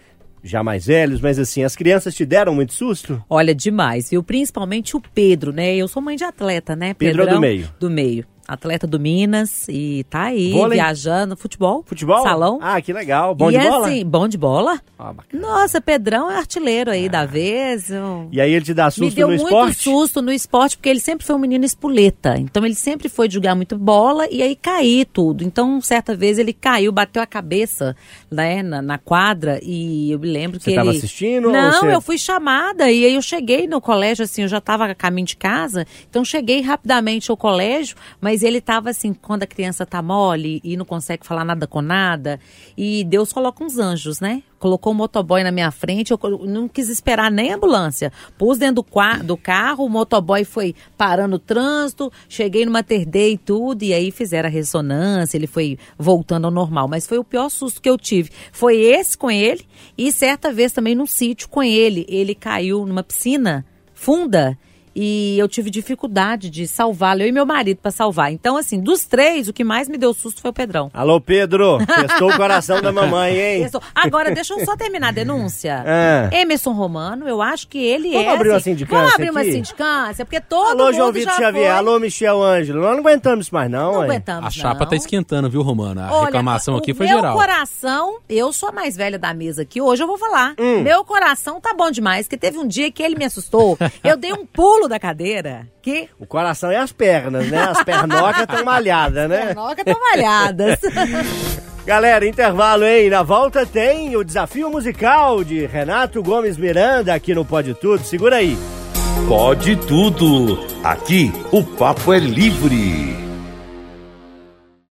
Já mais velhos, mas assim, as crianças te deram muito susto? Olha, demais, viu? Principalmente o Pedro, né? Eu sou mãe de atleta, né? Pedro é do Pedrão, meio. Do meio. Atleta do Minas e tá aí Vôlei? viajando. Futebol? Futebol? Salão. Ah, que legal. Bom e de é bola? assim, bom de bola? Ah. Nossa, Pedrão é artilheiro aí da vez. eu- E aí ele te dá Me susto deu no muito esporte? susto no esporte, porque ele sempre foi um menino espoleta. Então ele sempre foi jogar muito bola e aí cair tudo. Então, certa vez ele caiu, bateu a cabeça né, na, na quadra e eu me lembro Você que tava ele. assistindo ou Não, você- eu fui chamada e aí eu cheguei no colégio, assim, eu já estava a caminho de casa, então cheguei rapidamente ao colégio, mas ele estava assim, quando a criança tá mole e não consegue falar nada com nada, e Deus coloca uns anjos, né? Colocou um motoboy na minha frente, eu não quis esperar nem a ambulância. Pus dentro do, do carro, o motoboy foi parando o trânsito, cheguei numa terdê e tudo, e aí fizeram a ressonância, ele foi voltando ao normal. Mas foi o pior susto que eu tive. Foi esse com ele, e certa vez também num sítio com ele. Ele caiu numa piscina funda e eu tive dificuldade de salvá-lo, eu e meu marido, para salvar. Então, assim, dos três, o que mais me deu susto foi o Pedrão. Alô, Pedro. Testou o coração da mamãe, hein? Pensou- Agora, deixa eu só terminar a denúncia. Ah. Emerson Romano, eu acho que ele Vamos é. abrir uma assim, sindicância Vamos abrir uma aqui? sindicância, porque todo Alô, mundo João Vitor Xavier. foi. Alô, Michel Ângelo. Nós não aguentamos isso mais, não, Não aguentamos, A chapa não. tá esquentando, viu, Romano? A Olha, reclamação aqui foi meu geral. coração, eu sou a mais velha da mesa aqui, hoje eu vou falar. Hum. Meu coração tá bom demais, que teve um dia que ele me assustou. eu dei um pulo da cadeira, que O coração e as pernas, né? As pernocas estão malhadas, né? Noca tão malhadas. Galera, intervalo, hein? Na volta tem o desafio musical de Renato Gomes Miranda aqui no Pode Tudo. Segura aí. Pode tudo. Aqui o papo é livre.